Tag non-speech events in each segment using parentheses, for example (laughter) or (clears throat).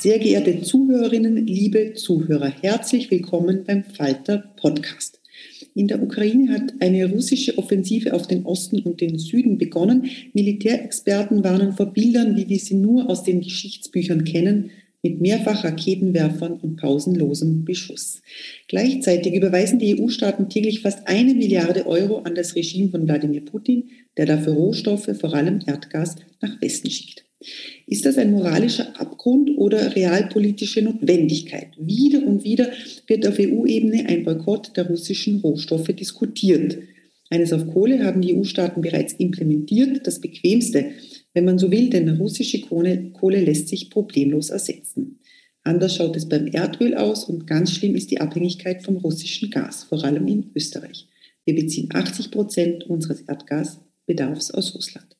Sehr geehrte Zuhörerinnen, liebe Zuhörer, herzlich willkommen beim Falter Podcast. In der Ukraine hat eine russische Offensive auf den Osten und den Süden begonnen. Militärexperten warnen vor Bildern, wie wir sie nur aus den Geschichtsbüchern kennen, mit mehrfach Raketenwerfern und pausenlosem Beschuss. Gleichzeitig überweisen die EU-Staaten täglich fast eine Milliarde Euro an das Regime von Wladimir Putin, der dafür Rohstoffe, vor allem Erdgas, nach Westen schickt. Ist das ein moralischer Abgrund oder realpolitische Notwendigkeit? Wieder und wieder wird auf EU-Ebene ein Boykott der russischen Rohstoffe diskutiert. Eines auf Kohle haben die EU-Staaten bereits implementiert, das bequemste, wenn man so will, denn russische Kohle, Kohle lässt sich problemlos ersetzen. Anders schaut es beim Erdöl aus und ganz schlimm ist die Abhängigkeit vom russischen Gas, vor allem in Österreich. Wir beziehen 80 Prozent unseres Erdgasbedarfs aus Russland.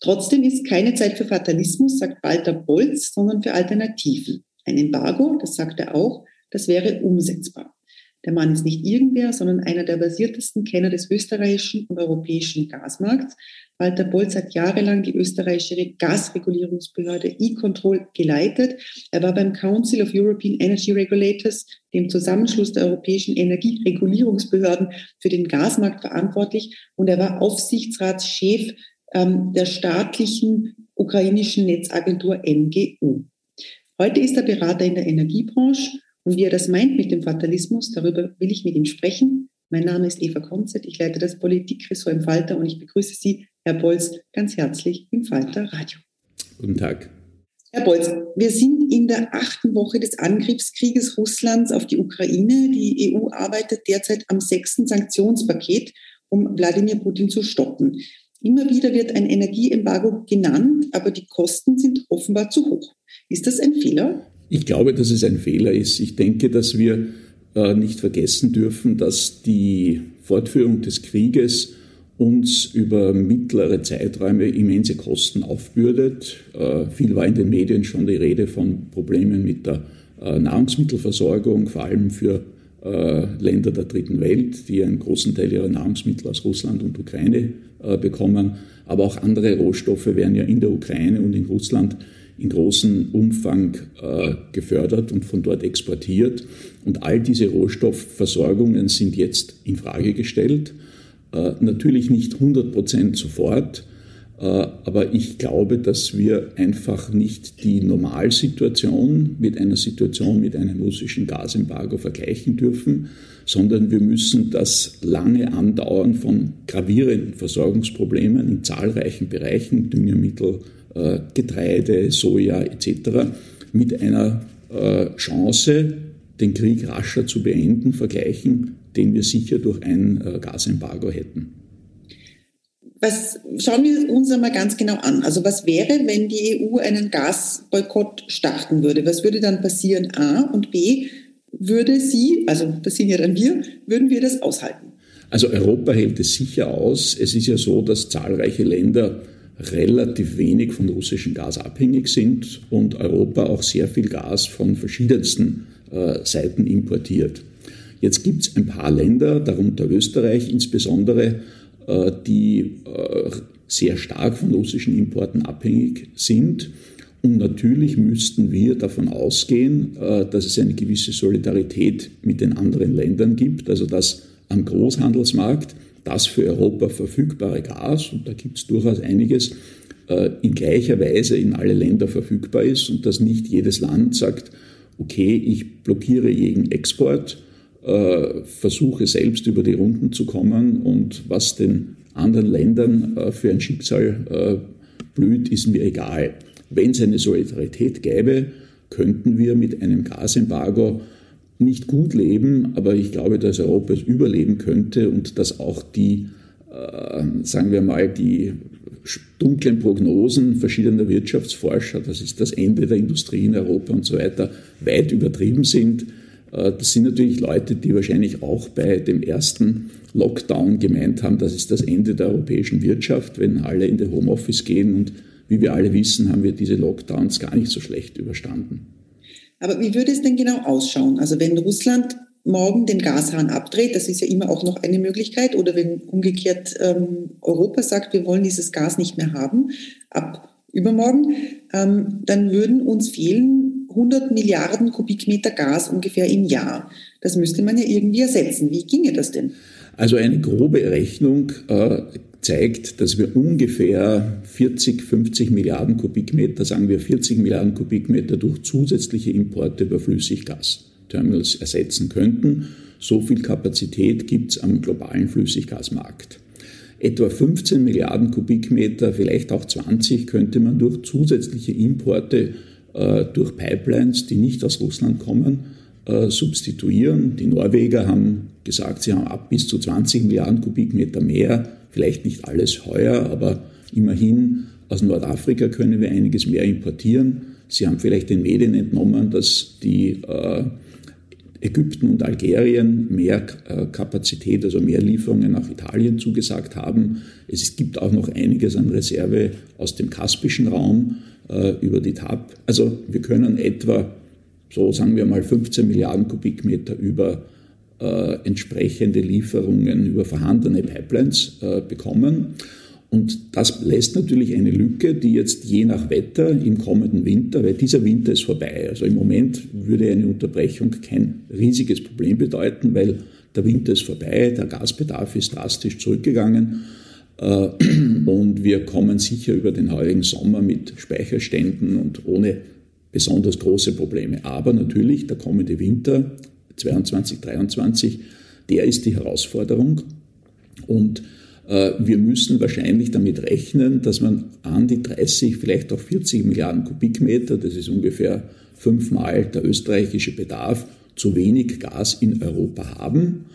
Trotzdem ist keine Zeit für Fatalismus, sagt Walter Bolz, sondern für Alternativen. Ein Embargo, das sagt er auch, das wäre umsetzbar. Der Mann ist nicht irgendwer, sondern einer der basiertesten Kenner des österreichischen und europäischen Gasmarkts. Walter Bolz hat jahrelang die österreichische Gasregulierungsbehörde E-Control geleitet. Er war beim Council of European Energy Regulators, dem Zusammenschluss der europäischen Energieregulierungsbehörden für den Gasmarkt verantwortlich und er war Aufsichtsratschef ähm, der staatlichen ukrainischen Netzagentur NGU. Heute ist er Berater in der Energiebranche und wie er das meint mit dem Fatalismus, darüber will ich mit ihm sprechen. Mein Name ist Eva Konzert, ich leite das Politikressort im Falter und ich begrüße Sie, Herr Bolz, ganz herzlich im Falter Radio. Guten Tag. Herr Bolz, wir sind in der achten Woche des Angriffskrieges Russlands auf die Ukraine. Die EU arbeitet derzeit am sechsten Sanktionspaket, um Wladimir Putin zu stoppen. Immer wieder wird ein Energieembargo genannt, aber die Kosten sind offenbar zu hoch. Ist das ein Fehler? Ich glaube, dass es ein Fehler ist. Ich denke, dass wir äh, nicht vergessen dürfen, dass die Fortführung des Krieges uns über mittlere Zeiträume immense Kosten aufbürdet. Äh, viel war in den Medien schon die Rede von Problemen mit der äh, Nahrungsmittelversorgung, vor allem für Länder der dritten Welt, die einen großen Teil ihrer Nahrungsmittel aus Russland und Ukraine bekommen. Aber auch andere Rohstoffe werden ja in der Ukraine und in Russland in großem Umfang äh, gefördert und von dort exportiert. Und all diese Rohstoffversorgungen sind jetzt in Frage gestellt. Natürlich nicht 100 Prozent sofort, Äh, aber ich glaube, dass wir einfach nicht die Normalsituation mit einer Situation mit einem russischen Gasembargo vergleichen dürfen, sondern wir müssen das lange Andauern von gravierenden Versorgungsproblemen in zahlreichen Bereichen, Düngemittel, äh, Getreide, Soja etc., mit einer äh, Chance, den Krieg rascher zu beenden, vergleichen, den wir sicher durch ein Gasembargo hätten. Was, schauen wir uns einmal ganz genau an. Also was wäre, wenn die EU einen Gasboykott starten würde? Was würde dann passieren? A und B, würde sie, also das sind ja dann wir, würden wir das aushalten? Also Europa hält es sicher aus. Es ist ja so, dass zahlreiche Länder relativ wenig von russischem Gas abhängig sind und Europa auch sehr viel Gas von verschiedensten äh, Seiten importiert. Jetzt gibt es ein paar Länder, darunter Österreich insbesondere, die äh, sehr stark von russischen Importen abhängig sind. Und natürlich müssten wir davon ausgehen, äh, dass es eine gewisse Solidarität mit den anderen Ländern gibt, also dass am Großhandelsmarkt das für Europa verfügbare Gas, und da gibt es durchaus einiges, in gleicher Weise in alle Länder verfügbar ist und dass nicht jedes Land sagt, okay, ich blockiere jeden Export äh, versuche selbst über die Runden zu kommen und was den anderen Ländern äh, für ein Schicksal äh, blüht, ist mir egal. Wenn es eine Solidarität gäbe, könnten wir mit einem Gasembargo nicht gut leben, aber ich glaube, dass Europa es überleben könnte und dass auch die, äh, sagen wir mal, die dunklen Prognosen verschiedener Wirtschaftsforscher, das ist das Ende der Industrie in Europa und so weiter, weit übertrieben sind. Äh, das sind natürlich Leute, die wahrscheinlich auch bei dem ersten Lockdown gemeint haben, das ist das Ende der europäischen Wirtschaft, wenn alle in den Homeoffice gehen. Und wie wir alle wissen, haben wir diese Lockdowns gar nicht so schlecht überstanden. Aber wie würde es denn genau ausschauen? Also wenn Russland morgen den Gashahn abdreht, das ist ja immer auch noch eine Möglichkeit, oder wenn umgekehrt ähm, Europa sagt, wir wollen dieses Gas nicht mehr haben, ab übermorgen, ähm, dann würden uns fehlen 100 Milliarden Kubikmeter Gas ungefähr im Jahr. Das müsste man ja irgendwie ersetzen. Wie ginge das denn? Also eine grobe Rechnung äh, zeigt, dass wir ungefähr 40, 50 Milliarden Kubikmeter, sagen wir 40 Milliarden Kubikmeter durch zusätzliche Importe über Flüssiggasterminals ersetzen könnten. So viel Kapazität gibt es am globalen Flüssiggasmarkt. Etwa 15 Milliarden Kubikmeter, vielleicht auch 20, könnte man durch zusätzliche Importe durch Pipelines, die nicht aus Russland kommen, äh, substituieren. Die Norweger haben gesagt, sie haben ab bis zu 20 Milliarden Kubikmeter mehr, vielleicht nicht alles heuer, aber immerhin aus Nordafrika können wir einiges mehr importieren. Sie haben vielleicht den Medien entnommen, dass die äh, Ägypten und Algerien mehr äh, Kapazität, also mehr Lieferungen nach Italien zugesagt haben. Es gibt auch noch einiges an Reserve aus dem kaspischen Raum äh, über die TAP. Also wir können etwa, so sagen wir mal, 15 Milliarden Kubikmeter über äh, entsprechende Lieferungen über vorhandene Pipelines äh, bekommen. Und das lässt natürlich eine Lücke, die jetzt je nach Wetter im kommenden Winter, weil dieser Winter ist vorbei. Also im Moment würde eine Unterbrechung kein riesiges Problem bedeuten, weil der Winter ist vorbei, der Gasbedarf ist drastisch zurückgegangen (clears throat) und wir kommen sicher über den heurigen Sommer mit Speicherständen und ohne besonders große Probleme. Aber natürlich der kommende Winter 22, 23, der ist die Herausforderung und äh, wir müssen wahrscheinlich damit rechnen, dass man an die 30, vielleicht auch 40 Milliarden Kubikmeter, das ist ungefähr fünfmal der österreichische Bedarf, zu wenig Gas in Europa haben.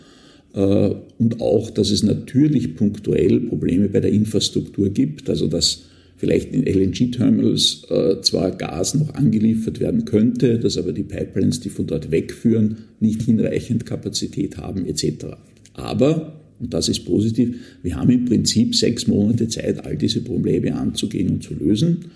Äh, und auch, dass es natürlich punktuell Probleme bei der Infrastruktur gibt, also dass vielleicht in LNG-Terminals äh, zwar Gas noch angeliefert werden könnte, dass aber die Pipelines, die von dort wegführen, nicht hinreichend Kapazität haben etc. Aber und das ist positiv. Wir haben im Prinzip sechs Monate Zeit, all diese Probleme anzugehen und zu lösen.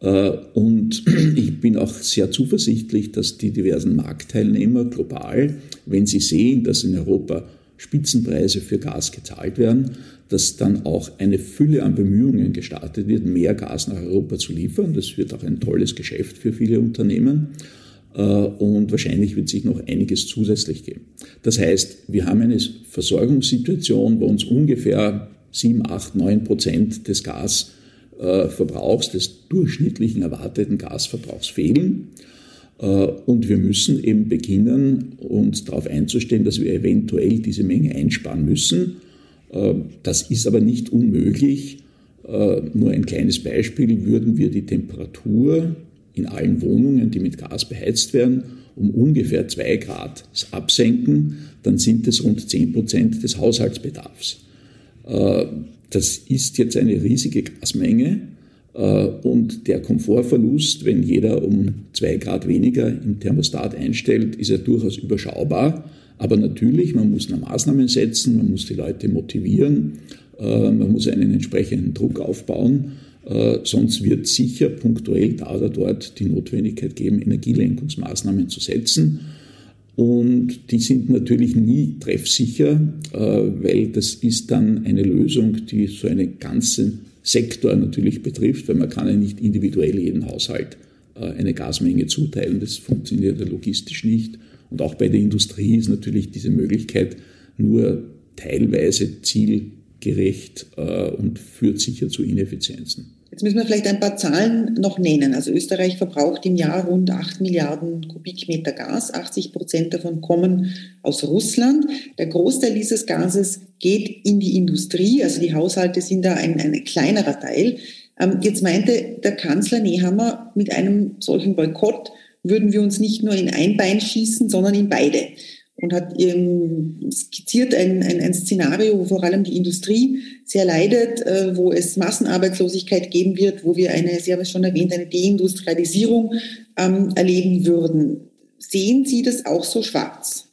Äh, und (clears throat) ich bin auch sehr zuversichtlich, dass die diversen Marktteilnehmer global, wenn sie sehen, dass in Europa Spitzenpreise für Gas gezahlt werden, dass dann auch eine Fülle an Bemühungen gestartet wird, mehr Gas nach Europa zu liefern. Das wird auch ein tolles Geschäft für viele Unternehmen. Äh, und wahrscheinlich wird sich noch einiges zusätzlich geben. Das heißt, wir haben eine Versorgungssituation, wo uns ungefähr 7, 8, 9 Prozent des Gas Verbrauchs, des durchschnittlichen erwarteten Gasverbrauchs fehlen. Und wir müssen eben beginnen, uns darauf einzustellen, dass wir eventuell diese Menge einsparen müssen. Das ist aber nicht unmöglich. Nur ein kleines Beispiel, würden wir die Temperatur in allen Wohnungen, die mit Gas beheizt werden, um ungefähr zwei Grad absenken, dann sind es rund zehn Prozent des Haushaltsbedarfs. Äh, das ist jetzt eine riesige Gasmenge äh, und der Komfortverlust, wenn jeder um zwei Grad weniger im Thermostat einstellt, ist ja durchaus überschaubar. Aber natürlich, man muss Maßnahmen setzen, man muss die Leute motivieren, äh, man muss einen entsprechenden Druck aufbauen. Äh, sonst wird sicher punktuell da oder dort die Notwendigkeit geben, Energielenkungsmaßnahmen zu setzen. Und die sind natürlich nie treffsicher, äh, weil das ist dann eine Lösung, die so einen ganzen Sektor natürlich betrifft, weil man kann ja nicht individuell jeden Haushalt äh, eine Gasmenge zuteilen. Das funktioniert ja logistisch nicht. Und auch bei der Industrie ist natürlich diese Möglichkeit nur teilweise zielgerecht und führt sicher zu Ineffizienzen. Jetzt müssen wir vielleicht ein paar Zahlen noch nennen. Also Österreich verbraucht im Jahr rund 8 Milliarden Kubikmeter Gas. 80 Prozent davon kommen aus Russland. Der Großteil dieses Gases geht in die Industrie. Also die Haushalte sind da ein, ein kleinerer Teil. Ähm, jetzt meinte der Kanzler Nehammer, mit einem solchen Boykott würden wir uns nicht nur in ein Bein schießen, sondern in beide und hat skizziert ein, ein, ein, Szenario, wo vor allem die Industrie sehr leidet, äh, wo es Massenarbeitslosigkeit geben wird, wo wir eine, Sie haben es schon erwähnt, eine Deindustrialisierung ähm, erleben würden. Sehen Sie das auch so schwarz?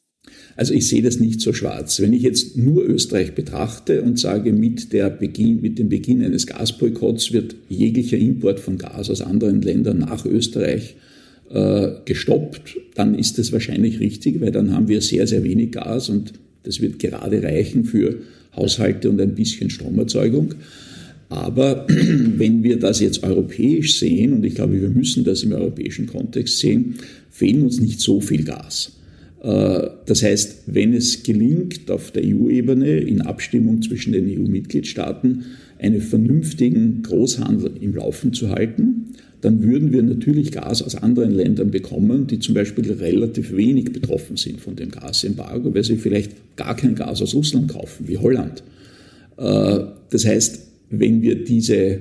Also ich sehe das nicht so schwarz. Wenn ich jetzt nur Österreich betrachte und sage, mit, Beginn, mit dem Beginn eines Gasboykotts wird jeglicher Import von Gas aus anderen Ländern nach Österreich äh, gestoppt, dann ist das wahrscheinlich richtig, weil dann haben wir sehr, sehr wenig Gas und das wird gerade reichen für Haushalte und ein bisschen Stromerzeugung. Aber (clears throat) wenn wir das jetzt europäisch sehen, und ich glaube, wir müssen das im europäischen Kontext sehen, fehlen uns nicht so viel Gas. Äh, das heißt, wenn es gelingt, auf der EU-Ebene in Abstimmung zwischen den EU-Mitgliedstaaten einen vernünftigen Großhandel im Laufen zu halten, dann würden wir natürlich Gas aus anderen Ländern bekommen, die zum Beispiel relativ wenig betroffen sind von dem Gasembargo, weil sie vielleicht gar kein Gas aus Russland kaufen, wie Holland. Äh, das heißt, wenn wir diese,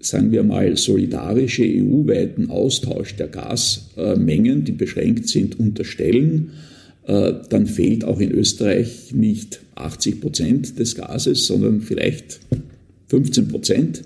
sagen wir mal, solidarische EU-weiten Austausch der Gasmengen, die beschränkt sind, unterstellen, äh, dann fehlt auch in Österreich nicht 80 Prozent des Gases, sondern vielleicht 15 Prozent.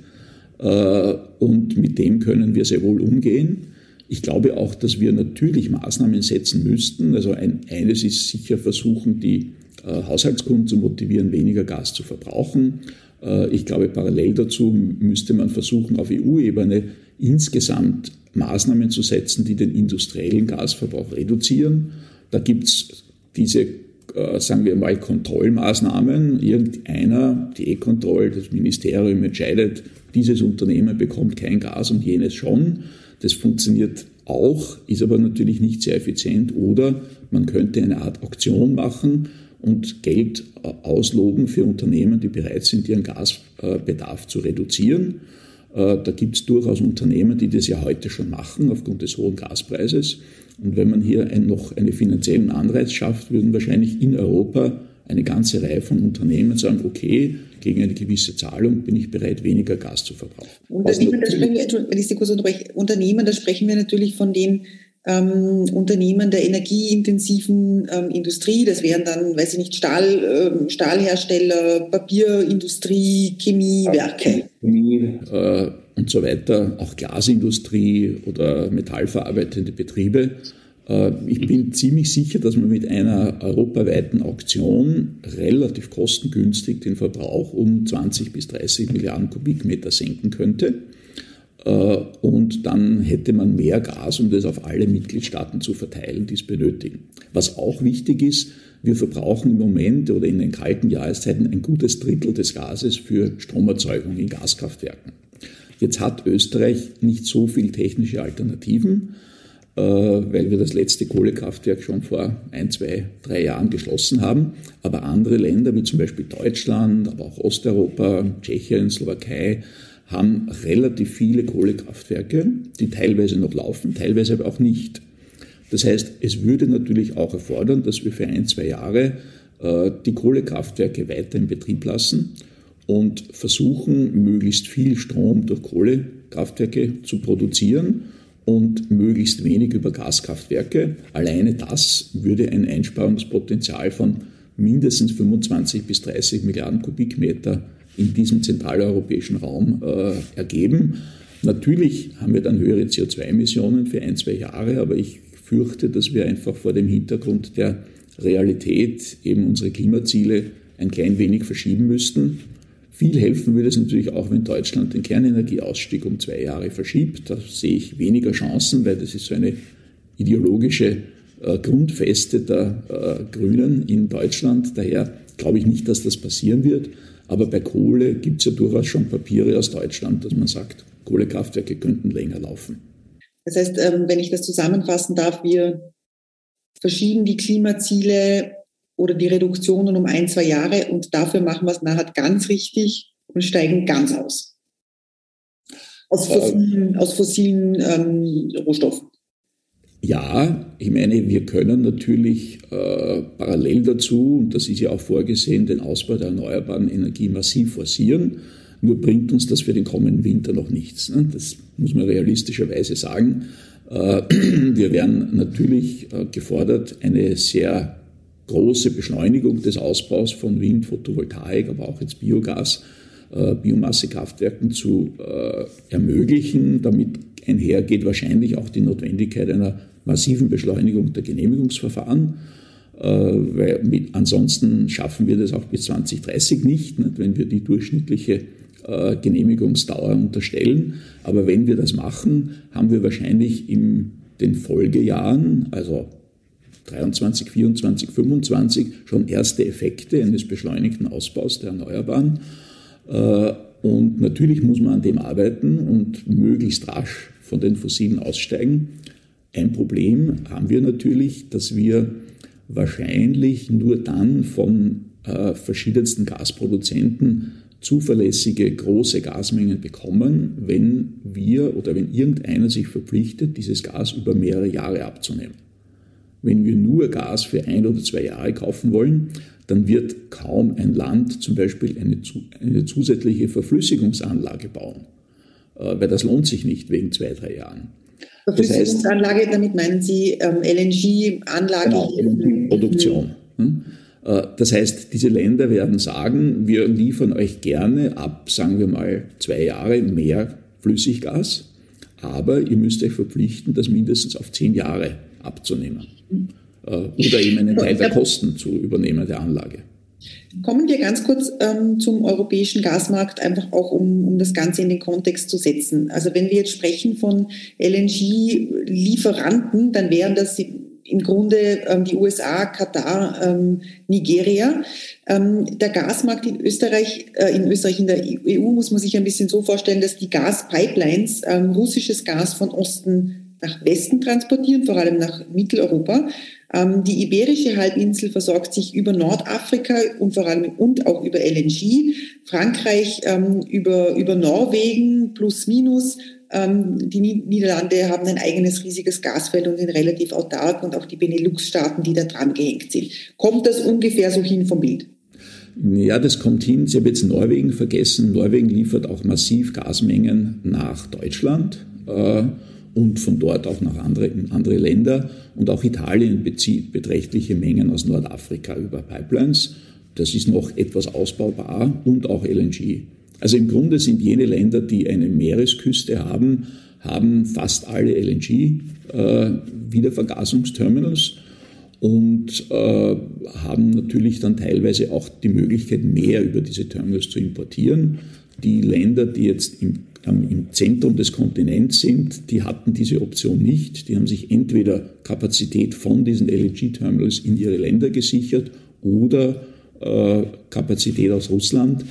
Äh, und mit dem können wir sehr wohl umgehen. Ich glaube auch, dass wir natürlich Maßnahmen setzen müssten. Also ein, eines ist sicher versuchen, die äh, Haushaltskunden zu motivieren, weniger Gas zu verbrauchen. Äh, ich glaube, parallel dazu müsste man versuchen, auf EU-Ebene insgesamt Maßnahmen zu setzen, die den industriellen Gasverbrauch reduzieren. Da gibt es diese äh, sagen wir mal, Kontrollmaßnahmen. Irgendeiner, die E-Kontroll, das Ministerium entscheidet, dieses Unternehmen bekommt kein Gas und jenes schon. Das funktioniert auch, ist aber natürlich nicht sehr effizient. Oder man könnte eine Art Auktion machen und Geld äh, ausloben für Unternehmen, die bereit sind, ihren Gasbedarf zu reduzieren. Äh, da gibt es durchaus Unternehmen, die das ja heute schon machen aufgrund des hohen Gaspreises. Und wenn man hier ein, noch einen finanziellen Anreiz schafft, würden wahrscheinlich in Europa eine ganze Reihe von Unternehmen sagen, okay, gegen eine gewisse Zahlung bin ich bereit, weniger Gas zu verbrauchen. Unternehmen, da sprechen wir, wenn ich Sie kurz unterbreche, Unternehmen, da sprechen wir natürlich von den ähm, Unternehmen der energieintensiven ähm, Industrie. Das wären dann, weiß ich nicht, Stahl, äh, Stahlhersteller, Papierindustrie, Chemiewerke. Chemie, äh, und so weiter, auch Glasindustrie oder metallverarbeitende Betriebe. Äh, ich bin ziemlich sicher, dass man mit einer europaweiten Auktion relativ kostengünstig den Verbrauch um 20 bis 30 Milliarden Kubikmeter senken könnte. Äh, und dann hätte man mehr Gas, um das auf alle Mitgliedstaaten zu verteilen, die es benötigen. Was auch wichtig ist, wir verbrauchen im Moment oder in den kalten Jahreszeiten ein gutes Drittel des Gases für Stromerzeugung in Gaskraftwerken. Jetzt hat Österreich nicht so viel technische Alternativen, äh, weil wir das letzte Kohlekraftwerk schon vor ein, zwei, drei Jahren geschlossen haben. Aber andere Länder, wie zum Beispiel Deutschland, aber auch Osteuropa, Tschechien, Slowakei, haben relativ viele Kohlekraftwerke, die teilweise noch laufen, teilweise aber auch nicht. Das heißt, es würde natürlich auch erfordern, dass wir für ein, zwei Jahre äh, die Kohlekraftwerke weiter in Betrieb lassen und versuchen, möglichst viel Strom durch Kohlekraftwerke zu produzieren und möglichst wenig über Gaskraftwerke. Alleine das würde ein Einsparungspotenzial von mindestens 25 bis 30 Milliarden Kubikmeter in diesem zentraleuropäischen Raum äh, ergeben. Natürlich haben wir dann höhere CO2-Emissionen für ein, zwei Jahre, aber ich fürchte, dass wir einfach vor dem Hintergrund der Realität eben unsere Klimaziele ein klein wenig verschieben müssten. Viel helfen würde es natürlich auch, wenn Deutschland den Kernenergieausstieg um zwei Jahre verschiebt. Da sehe ich weniger Chancen, weil das ist so eine ideologische äh, Grundfeste der äh, Grünen in Deutschland. Daher glaube ich nicht, dass das passieren wird. Aber bei Kohle gibt es ja durchaus schon Papiere aus Deutschland, dass man sagt, Kohlekraftwerke könnten länger laufen. Das heißt, ähm, wenn ich das zusammenfassen darf, wir verschieben die Klimaziele oder die Reduktionen um ein, zwei Jahre und dafür machen wir es nachher ganz richtig und steigen ganz aus. Aus äh, fossilen, aus fossilen ähm, Rohstoffen. Ja, ich meine, wir können natürlich äh, parallel dazu, und das ist ja auch vorgesehen, den Ausbau der erneuerbaren Energie massiv forcieren. Nur bringt uns das für den kommenden Winter noch nichts. Ne? Das muss man realistischerweise sagen. Äh, (clears throat) wir werden natürlich äh, gefordert, eine sehr große Beschleunigung des Ausbaus von Wind, Photovoltaik, aber auch jetzt Biogas, äh, Biomassekraftwerken zu ermöglichen. Damit einhergeht wahrscheinlich auch die Notwendigkeit einer massiven Beschleunigung der Genehmigungsverfahren, äh, weil mit, ansonsten schaffen wir das auch bis 2030 nicht, nicht wenn wir die durchschnittliche äh, Genehmigungsdauer unterstellen. Aber wenn wir das machen, haben wir wahrscheinlich in den Folgejahren, also 23, 24, 25, schon erste Effekte eines beschleunigten Ausbaus der Erneuerbaren. Äh, und natürlich muss man an dem arbeiten und möglichst rasch von den Fossilen aussteigen. Ein Problem haben wir natürlich, dass wir wahrscheinlich nur dann von äh, verschiedensten Gasproduzenten zuverlässige große Gasmengen bekommen, wenn wir oder wenn irgendeiner sich verpflichtet, dieses Gas über mehrere Jahre abzunehmen. Wenn wir nur Gas für ein oder zwei Jahre kaufen wollen, dann wird kaum ein Land zum Beispiel eine, eine zusätzliche Verflüssigungsanlage bauen, äh, weil das lohnt sich nicht wegen zwei, drei Jahren. Verflüssigungsanlage, das heißt, damit meinen Sie ähm, LNG-Anlage? Genau, LNG-Produktion. Hm? Äh, das heißt, diese Länder werden sagen, wir liefern euch gerne ab, sagen wir mal, zwei Jahre mehr Flüssiggas, aber ihr müsst euch verpflichten, das mindestens auf zehn Jahre abzunehmen. Äh, oder eben einen Teil der Kosten zu übernehmen der Anlage. Kommen wir ganz kurz ähm, zum europäischen Gasmarkt, einfach auch um, um das Ganze in den Kontext zu setzen. Also wenn wir jetzt sprechen von LNG-Lieferanten, dann wären das im Grunde ähm, die USA, Katar, ähm, Nigeria. Ähm, der Gasmarkt in Österreich, äh, in Österreich, in der EU muss man sich ein bisschen so vorstellen, dass die Gaspipelines ähm, russisches Gas von Osten nach Westen transportieren, vor allem nach Mitteleuropa. Ähm, die Iberische Halbinsel versorgt sich über Nordafrika und vor allem und auch über LNG. Frankreich ähm, über, über Norwegen plus minus. Ähm, die Niederlande haben ein eigenes riesiges Gasfeld und sind relativ autark und auch die Benelux-Staaten, die da dran gehängt sind. Kommt das ungefähr so hin vom Bild? Ja, das kommt hin. Sie haben jetzt Norwegen vergessen. Norwegen liefert auch massiv Gasmengen nach Deutschland. Äh, und von dort auch nach andere, andere Länder. Und auch Italien bezieht beträchtliche Mengen aus Nordafrika über Pipelines. Das ist noch etwas ausbaubar und auch LNG. Also im Grunde sind jene Länder, die eine Meeresküste haben, haben fast alle LNG-Wiedervergasungsterminals äh, und äh, haben natürlich dann teilweise auch die Möglichkeit, mehr über diese Terminals zu importieren. Die Länder, die jetzt im im Zentrum des Kontinents sind, die hatten diese Option nicht. Die haben sich entweder Kapazität von diesen LNG-Terminals in ihre Länder gesichert oder äh, Kapazität aus Russland.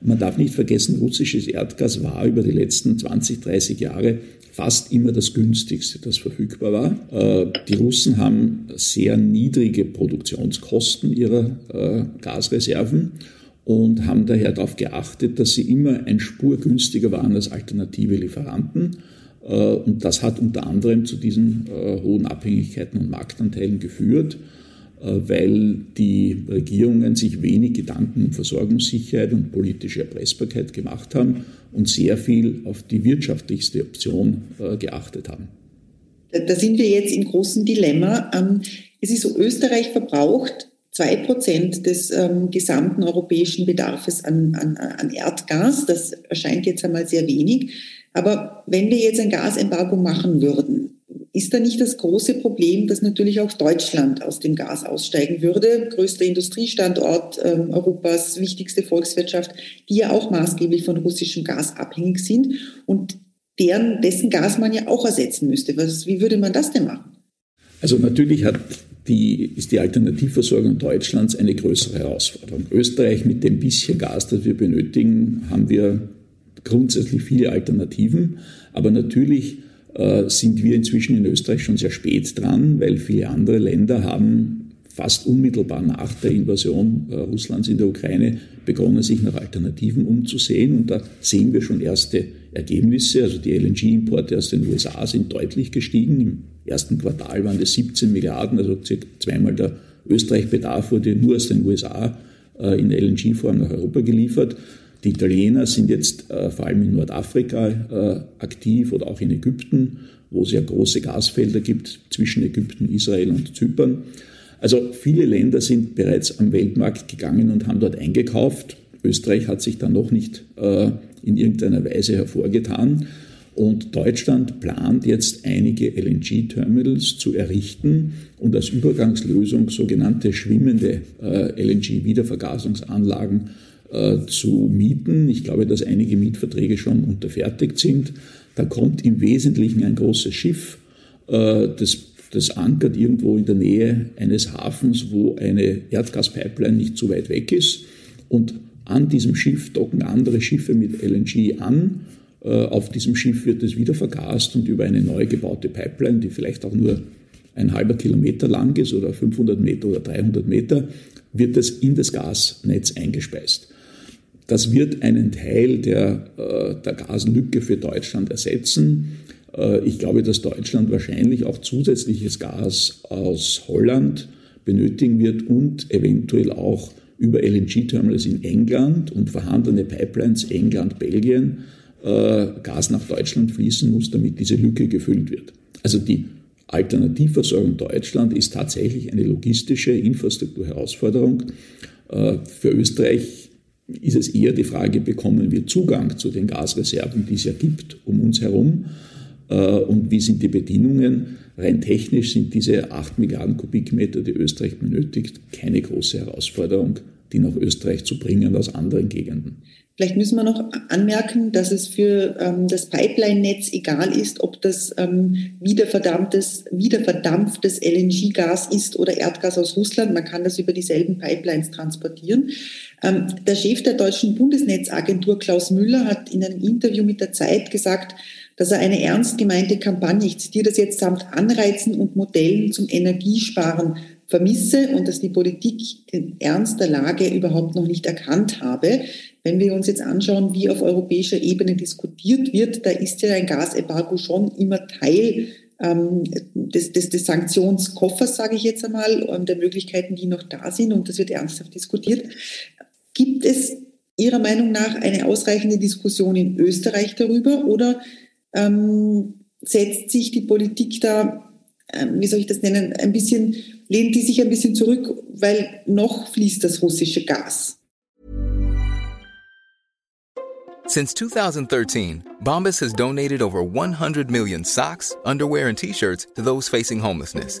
Man darf nicht vergessen, russisches Erdgas war über die letzten 20, 30 Jahre fast immer das günstigste, das verfügbar war. Äh, die Russen haben sehr niedrige Produktionskosten ihrer äh, Gasreserven und haben daher darauf geachtet, dass sie immer ein Spur günstiger waren als alternative Lieferanten. Äh, und das hat unter anderem zu diesen äh, hohen Abhängigkeiten und Marktanteilen geführt, äh, weil die Regierungen sich wenig Gedanken um Versorgungssicherheit und politische Erpressbarkeit gemacht haben und sehr viel auf die wirtschaftlichste Option geachtet haben. Da sind wir jetzt im großen Dilemma. Ähm, es ist so, Österreich verbraucht zwei Prozent des ähm, gesamten europäischen Bedarfs an, an, an Erdgas. Das erscheint jetzt einmal sehr wenig. Aber wenn wir jetzt ein Gasembargo machen würden, ist da nicht das große Problem, dass natürlich auch Deutschland aus dem Gas aussteigen würde, größter Industriestandort ähm, Europas, wichtigste Volkswirtschaft, die ja auch maßgeblich von russischem Gas abhängig sind und deren, dessen Gas man ja auch ersetzen müsste. Was, wie würde man das denn machen? Also natürlich hat die, ist die Alternativversorgung Deutschlands eine größere Herausforderung. Österreich mit dem bisschen Gas, das wir benötigen, haben wir grundsätzlich viele Alternativen. Aber natürlich äh, sind wir inzwischen in Österreich schon sehr spät dran, weil viele andere Länder haben fast unmittelbar nach der Invasion äh, Russlands in der Ukraine begonnen, sich nach Alternativen umzusehen. Und da sehen wir schon erste Ergebnisse. Also die LNG-Importe aus den USA sind deutlich gestiegen. Im ersten Quartal waren das 17 Milliarden, also circa zweimal der Österreich-Bedarf wurde nur aus den USA äh, in LNG-Form nach Europa geliefert. Die Italiener sind jetzt äh, vor allem in Nordafrika äh, aktiv oder auch in Ägypten, wo es ja große Gasfelder gibt zwischen Ägypten, Israel und Zypern. Also viele Länder sind bereits am Weltmarkt gegangen und haben dort eingekauft. Österreich hat sich da noch nicht äh, in irgendeiner Weise hervorgetan. Und Deutschland plant jetzt einige LNG-Terminals zu errichten und als Übergangslösung sogenannte schwimmende äh, LNG-Wiedervergasungsanlagen äh, zu mieten. Ich glaube, dass einige Mietverträge schon unterfertigt sind. Da kommt im Wesentlichen ein großes Schiff, äh, das, das ankert irgendwo in der Nähe eines Hafens, wo eine Erdgaspipeline nicht zu weit weg ist. Und an diesem Schiff docken andere Schiffe mit LNG an äh, auf diesem Schiff wird es wieder vergast und über eine neu gebaute Pipeline, die vielleicht auch nur ein halber Kilometer lang ist oder 500 Meter oder 300 Meter, wird es in das Gasnetz eingespeist. Das wird einen Teil der, äh, der Gaslücke für Deutschland ersetzen. Äh, ich glaube, dass Deutschland wahrscheinlich auch zusätzliches Gas aus Holland benötigen wird und eventuell auch über LNG-Terminals in England und vorhandene Pipelines England, Belgien äh, Gas nach Deutschland fließen muss, damit diese Lücke gefüllt wird. Also die Alternativversorgung Deutschland ist tatsächlich eine logistische Infrastrukturherausforderung. Äh, für Österreich ist es eher die Frage, bekommen wir Zugang zu den Gasreserven, die es ja gibt um uns herum und wie sind die Bedingungen. Rein technisch sind diese 8 Milliarden Kubikmeter, die Österreich benötigt, keine große Herausforderung, die nach Österreich zu bringen aus anderen Gegenden. Vielleicht müssen wir noch anmerken, dass es für ähm, das Pipeline-Netz egal ist, ob das ähm, wiederverdampftes, wiederverdampftes LNG-Gas ist oder Erdgas aus Russland. Man kann das über dieselben Pipelines transportieren. Ähm, der Chef der deutschen Bundesnetzagentur Klaus Müller hat in einem Interview mit der Zeit gesagt, dass er eine ernst gemeinte Kampagne, ich zitiere das jetzt, samt Anreizen und Modellen zum Energiesparen vermisse und dass die Politik den Ernst der Lage überhaupt noch nicht erkannt habe. Wenn wir uns jetzt anschauen, wie auf europäischer Ebene diskutiert wird, da ist ja ein Gasembargo schon immer Teil ähm, des, des, des Sanktionskoffers, sage ich jetzt einmal, ähm, der Möglichkeiten, die noch da sind und das wird ernsthaft diskutiert. Gibt es Ihrer Meinung nach eine ausreichende Diskussion in Österreich darüber oder ähm, setzt sich die Politik da, ähm, wie soll ich das nennen, ein bisschen, lehnt die sich ein bisschen zurück, weil noch fließt das russische Gas? Since 2013, Bombas has donated over 100 million socks, underwear, and t-shirts to those facing homelessness.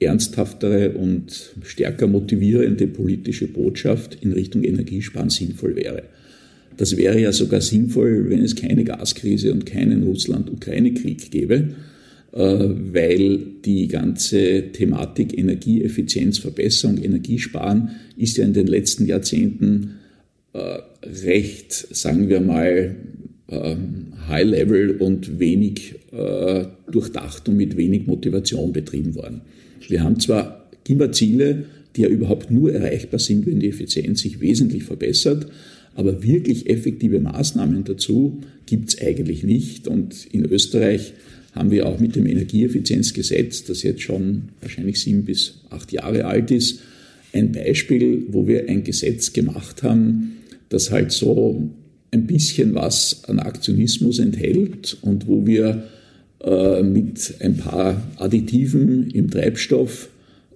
ernsthaftere und stärker motivierende politische Botschaft in Richtung Energiesparen sinnvoll wäre. Das wäre ja sogar sinnvoll, wenn es keine Gaskrise und keinen Russland-Ukraine-Krieg gäbe, äh, weil die ganze Thematik Energieeffizienzverbesserung, Energiesparen ist ja in den letzten Jahrzehnten äh, recht, sagen wir mal, ähm, High Level und wenig äh, durchdacht und mit wenig Motivation betrieben worden. Wir haben zwar immer Ziele, die ja überhaupt nur erreichbar sind, wenn die Effizienz sich wesentlich verbessert, aber wirklich effektive Maßnahmen dazu gibt es eigentlich nicht. Und in Österreich haben wir auch mit dem Energieeffizienzgesetz, das jetzt schon wahrscheinlich sieben bis acht Jahre alt ist, ein Beispiel, wo wir ein Gesetz gemacht haben, das halt so ein bisschen was an Aktionismus enthält und wo wir mit ein paar Additiven im Treibstoff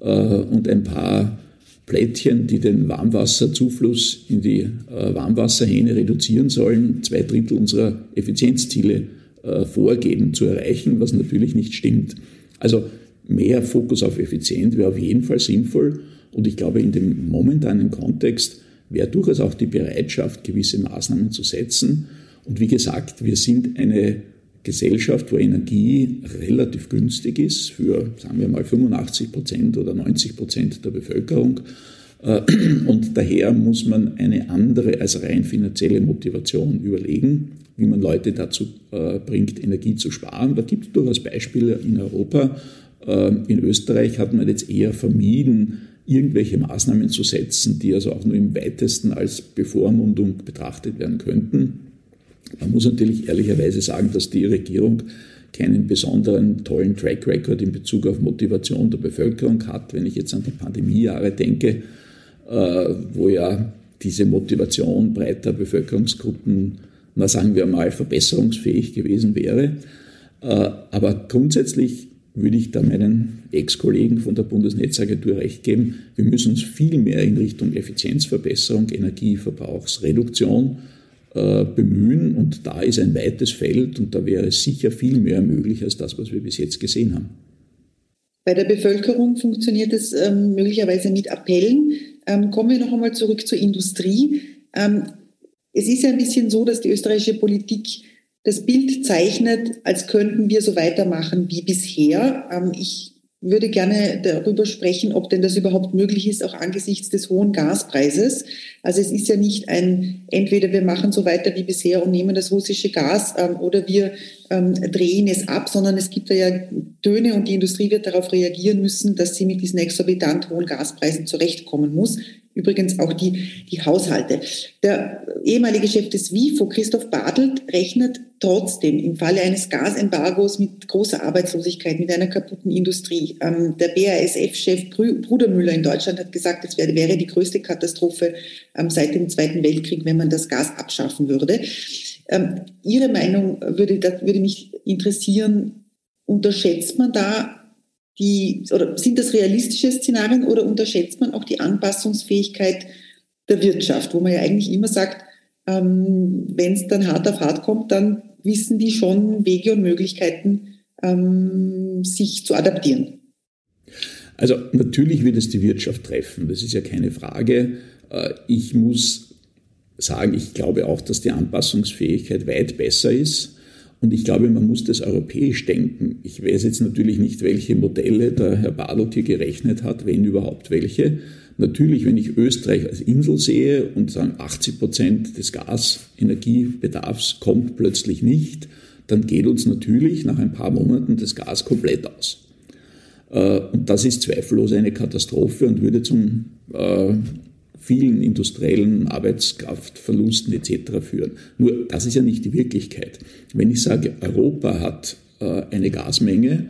äh, und ein paar Plättchen, die den Warmwasserzufluss in die äh, Warmwasserhähne reduzieren sollen, zwei Drittel unserer Effizienzziele äh, vorgeben zu erreichen, was natürlich nicht stimmt. Also mehr Fokus auf Effizienz wäre auf jeden Fall sinnvoll und ich glaube, in dem momentanen Kontext wäre durchaus auch die Bereitschaft, gewisse Maßnahmen zu setzen. Und wie gesagt, wir sind eine Gesellschaft, wo Energie relativ günstig ist für, sagen wir mal, 85 Prozent oder 90 Prozent der Bevölkerung. Äh, (clears throat) und daher muss man eine andere als rein finanzielle Motivation überlegen, wie man Leute dazu äh, bringt, Energie zu sparen. Da gibt es durchaus Beispiele in Europa. Äh, in Österreich hat man jetzt eher vermieden, irgendwelche Maßnahmen zu setzen, die also auch nur im weitesten als Bevormundung betrachtet werden könnten. Man muss natürlich ehrlicherweise sagen, dass die Regierung keinen besonderen tollen Track Record in Bezug auf Motivation der Bevölkerung hat. Wenn ich jetzt an die Pandemiejahre denke, äh, wo ja diese Motivation breiter Bevölkerungsgruppen, na sagen wir mal, verbesserungsfähig gewesen wäre. Äh, aber grundsätzlich würde ich da meinen Ex-Kollegen von der Bundesnetzagentur recht geben. Wir müssen uns viel mehr in Richtung Effizienzverbesserung, Energieverbrauchsreduktion äh, bemühen. Und da ist ein weites Feld und da wäre sicher viel mehr möglich als das, was wir bis jetzt gesehen haben. Bei der Bevölkerung funktioniert es ähm, möglicherweise mit Appellen. Ähm, kommen wir noch einmal zurück zur Industrie. Ähm, es ist ja ein bisschen so, dass die österreichische Politik das Bild zeichnet, als könnten wir so weitermachen wie bisher. Ähm, ich würde gerne darüber sprechen, ob denn das überhaupt möglich ist, auch angesichts des hohen Gaspreises. Also es ist ja nicht ein, entweder wir machen so weiter wie bisher und nehmen das russische Gas ähm, oder wir ähm, drehen es ab, sondern es gibt da ja Töne und die Industrie wird darauf reagieren müssen, dass sie mit diesen exorbitant hohen Gaspreisen zurechtkommen muss. Übrigens auch die, die Haushalte. Der ehemalige Chef des WIFO, Christoph Bartelt, rechnet trotzdem im Falle eines Gasembargos mit großer Arbeitslosigkeit, mit einer kaputten Industrie. Ähm, der BASF-Chef Brudermüller in Deutschland hat gesagt, es wäre, wäre die größte Katastrophe ähm, seit dem Zweiten Weltkrieg, wenn man das Gas abschaffen würde. Ähm, Ihre Meinung würde, würde mich interessieren. Unterschätzt man da die, oder sind das realistische Szenarien oder unterschätzt man auch die Anpassungsfähigkeit der Wirtschaft, wo man ja eigentlich immer sagt, ähm, wenn es dann hart auf hart kommt, dann wissen die schon Wege und Möglichkeiten, ähm, sich zu adaptieren. Also natürlich wird es die Wirtschaft treffen, das ist ja keine Frage. Äh, ich muss sagen, ich glaube auch, dass die Anpassungsfähigkeit weit besser ist. Und ich glaube, man muss das europäisch denken. Ich weiß jetzt natürlich nicht, welche Modelle der Herr Barlot hier gerechnet hat, wenn überhaupt welche. Natürlich, wenn ich Österreich als Insel sehe und sagen, 80 Prozent des Gasenergiebedarfs kommt plötzlich nicht, dann geht uns natürlich nach ein paar Monaten das Gas komplett aus. Äh, und das ist zweifellos eine Katastrophe und würde zum äh, vielen industriellen Arbeitskraftverlusten etc. führen. Nur das ist ja nicht die Wirklichkeit. Wenn ich sage, Europa hat äh, eine Gasmenge,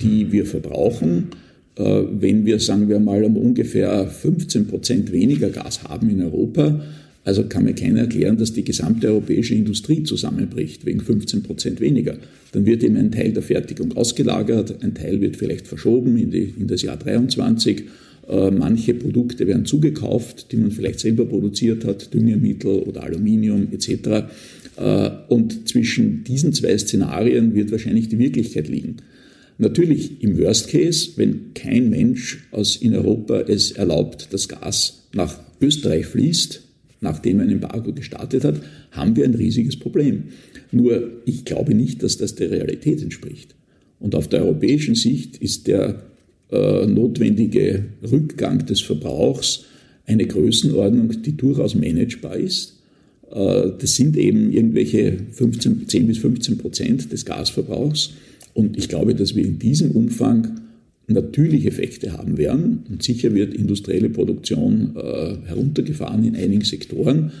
die wir verbrauchen, äh, wenn wir, sagen wir mal, um ungefähr 15 Prozent weniger Gas haben in Europa, also kann mir keiner erklären, dass die gesamte europäische Industrie zusammenbricht wegen 15 Prozent weniger. Dann wird eben ein Teil der Fertigung ausgelagert, ein Teil wird vielleicht verschoben in, die, in das Jahr 23 äh, manche Produkte werden zugekauft, die man vielleicht selber produziert hat, Düngemittel oder Aluminium etc. Äh, und zwischen diesen zwei Szenarien wird wahrscheinlich die Wirklichkeit liegen. Natürlich im Worst Case, wenn kein Mensch aus in Europa es erlaubt, dass Gas nach Österreich fließt, nachdem ein Embargo gestartet hat, haben wir ein riesiges Problem. Nur ich glaube nicht, dass das der Realität entspricht. Und auf der europäischen Sicht ist der äh, notwendige Rückgang des Verbrauchs eine Größenordnung, die durchaus managebar ist. Äh, das sind eben irgendwelche 15, 10 bis 15 Prozent des Gasverbrauchs. Und ich glaube, dass wir in diesem Umfang natürlich Effekte haben werden. Und sicher wird industrielle Produktion äh, heruntergefahren in einigen Sektoren.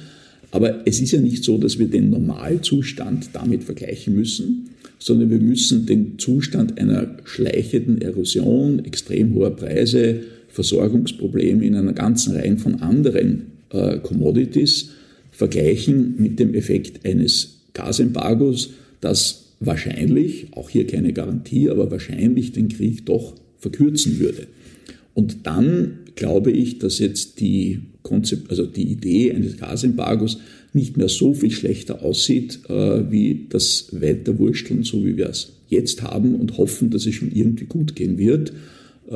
Aber es ist ja nicht so, dass wir den Normalzustand damit vergleichen müssen, sondern wir müssen den Zustand einer schleichenden Erosion, extrem hoher Preise, Versorgungsprobleme in einer ganzen Reihe von anderen äh, Commodities vergleichen mit dem Effekt eines Gasembargos, das wahrscheinlich, auch hier keine Garantie, aber wahrscheinlich den Krieg doch verkürzen würde. Und dann glaube ich, dass jetzt die, Konzept, also die Idee eines Gasembargos nicht mehr so viel schlechter aussieht, äh, wie das Weiterwursteln, so wie wir es jetzt haben und hoffen, dass es schon irgendwie gut gehen wird, äh,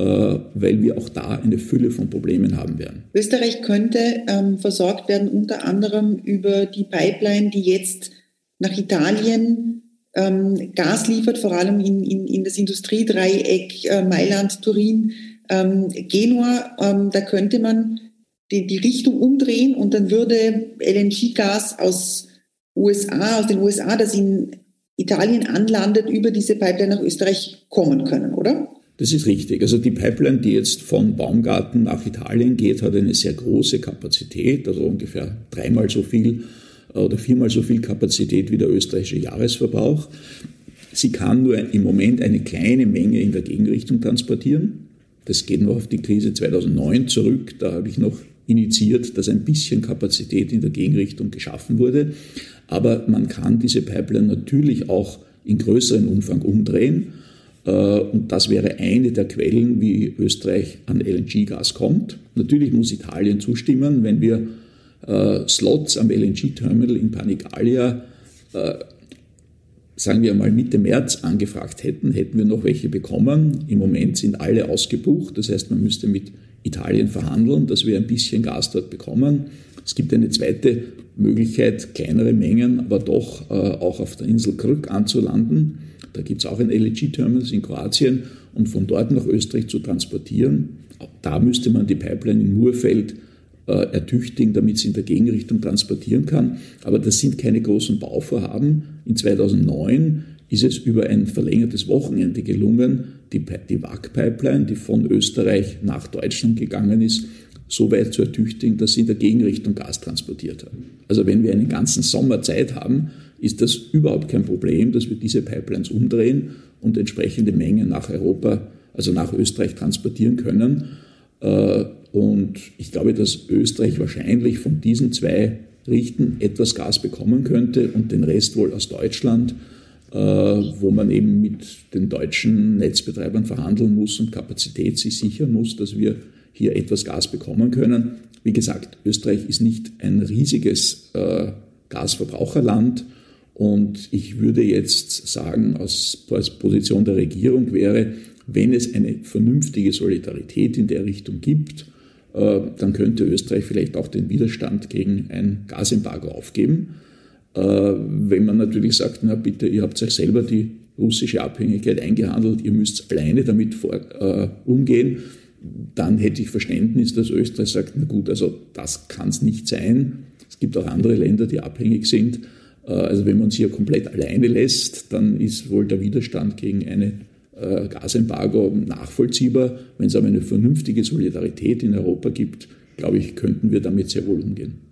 weil wir auch da eine Fülle von Problemen haben werden. Österreich könnte ähm, versorgt werden unter anderem über die Pipeline, die jetzt nach Italien ähm, Gas liefert, vor allem in, in, in das Industriedreieck äh, Mailand, Turin, ähm, Genua. Ähm, da könnte man die, die Richtung umdrehen und dann würde LNG-Gas aus USA, aus den USA, das in Italien anlandet, über diese Pipeline nach Österreich kommen können, oder? Das ist richtig. Also die Pipeline, die jetzt von Baumgarten nach Italien geht, hat eine sehr große Kapazität, also ungefähr dreimal so viel oder viermal so viel Kapazität wie der österreichische Jahresverbrauch. Sie kann nur im Moment eine kleine Menge in der Gegenrichtung transportieren. Das geht noch auf die Krise 2009 zurück. Da habe ich noch initiiert, dass ein bisschen Kapazität in der Gegenrichtung geschaffen wurde. Aber man kann diese Pipeline natürlich auch in größerem Umfang umdrehen. Äh, und das wäre eine der Quellen, wie Österreich an LNG-Gas kommt. Natürlich muss Italien zustimmen, wenn wir äh, Slots am LNG-Terminal in Panigaglia, äh, sagen wir mal Mitte März angefragt hätten, hätten wir noch welche bekommen. Im Moment sind alle ausgebucht, das heißt, man müsste mit Italien verhandeln, dass wir ein bisschen Gas dort bekommen. Es gibt eine zweite Möglichkeit, kleinere Mengen, aber doch äh, auch auf der Insel Krk anzulanden. Da gibt es auch ein LNG-Terminal in Kroatien und von dort nach Österreich zu transportieren. Da müsste man die Pipeline in Murfeld äh, ertüchtigen, damit sie in der Gegenrichtung transportieren kann. Aber das sind keine großen Bauvorhaben. In 2009 ist es über ein verlängertes Wochenende gelungen, die, die WAG-Pipeline, die von Österreich nach Deutschland gegangen ist, so weit zu ertüchtigen, dass sie in der Gegenrichtung Gas transportiert hat. Also wenn wir einen ganzen Sommer Zeit haben, ist das überhaupt kein Problem, dass wir diese Pipelines umdrehen und entsprechende Mengen nach Europa, also nach Österreich transportieren können. Äh, und ich glaube, dass Österreich wahrscheinlich von diesen zwei Richten etwas Gas bekommen könnte und den Rest wohl aus Deutschland, wo man eben mit den deutschen Netzbetreibern verhandeln muss und Kapazität sich sichern muss, dass wir hier etwas Gas bekommen können. Wie gesagt, Österreich ist nicht ein riesiges äh, Gasverbraucherland und ich würde jetzt sagen, aus, aus Position der Regierung wäre, wenn es eine vernünftige Solidarität in der Richtung gibt, äh, dann könnte Österreich vielleicht auch den Widerstand gegen ein Gasembargo aufgeben. Äh, wenn man natürlich sagt, na bitte, ihr habt euch selber die russische Abhängigkeit eingehandelt, ihr müsst alleine damit vor, äh, umgehen, dann hätte ich Verständnis, dass Österreich sagt, na gut, also das kann es nicht sein. Es gibt auch andere Länder, die abhängig sind. Äh, also wenn man sie hier komplett alleine lässt, dann ist wohl der Widerstand gegen eine äh, Gasembargo nachvollziehbar. Wenn es aber eine vernünftige Solidarität in Europa gibt, glaube ich, könnten wir damit sehr wohl umgehen.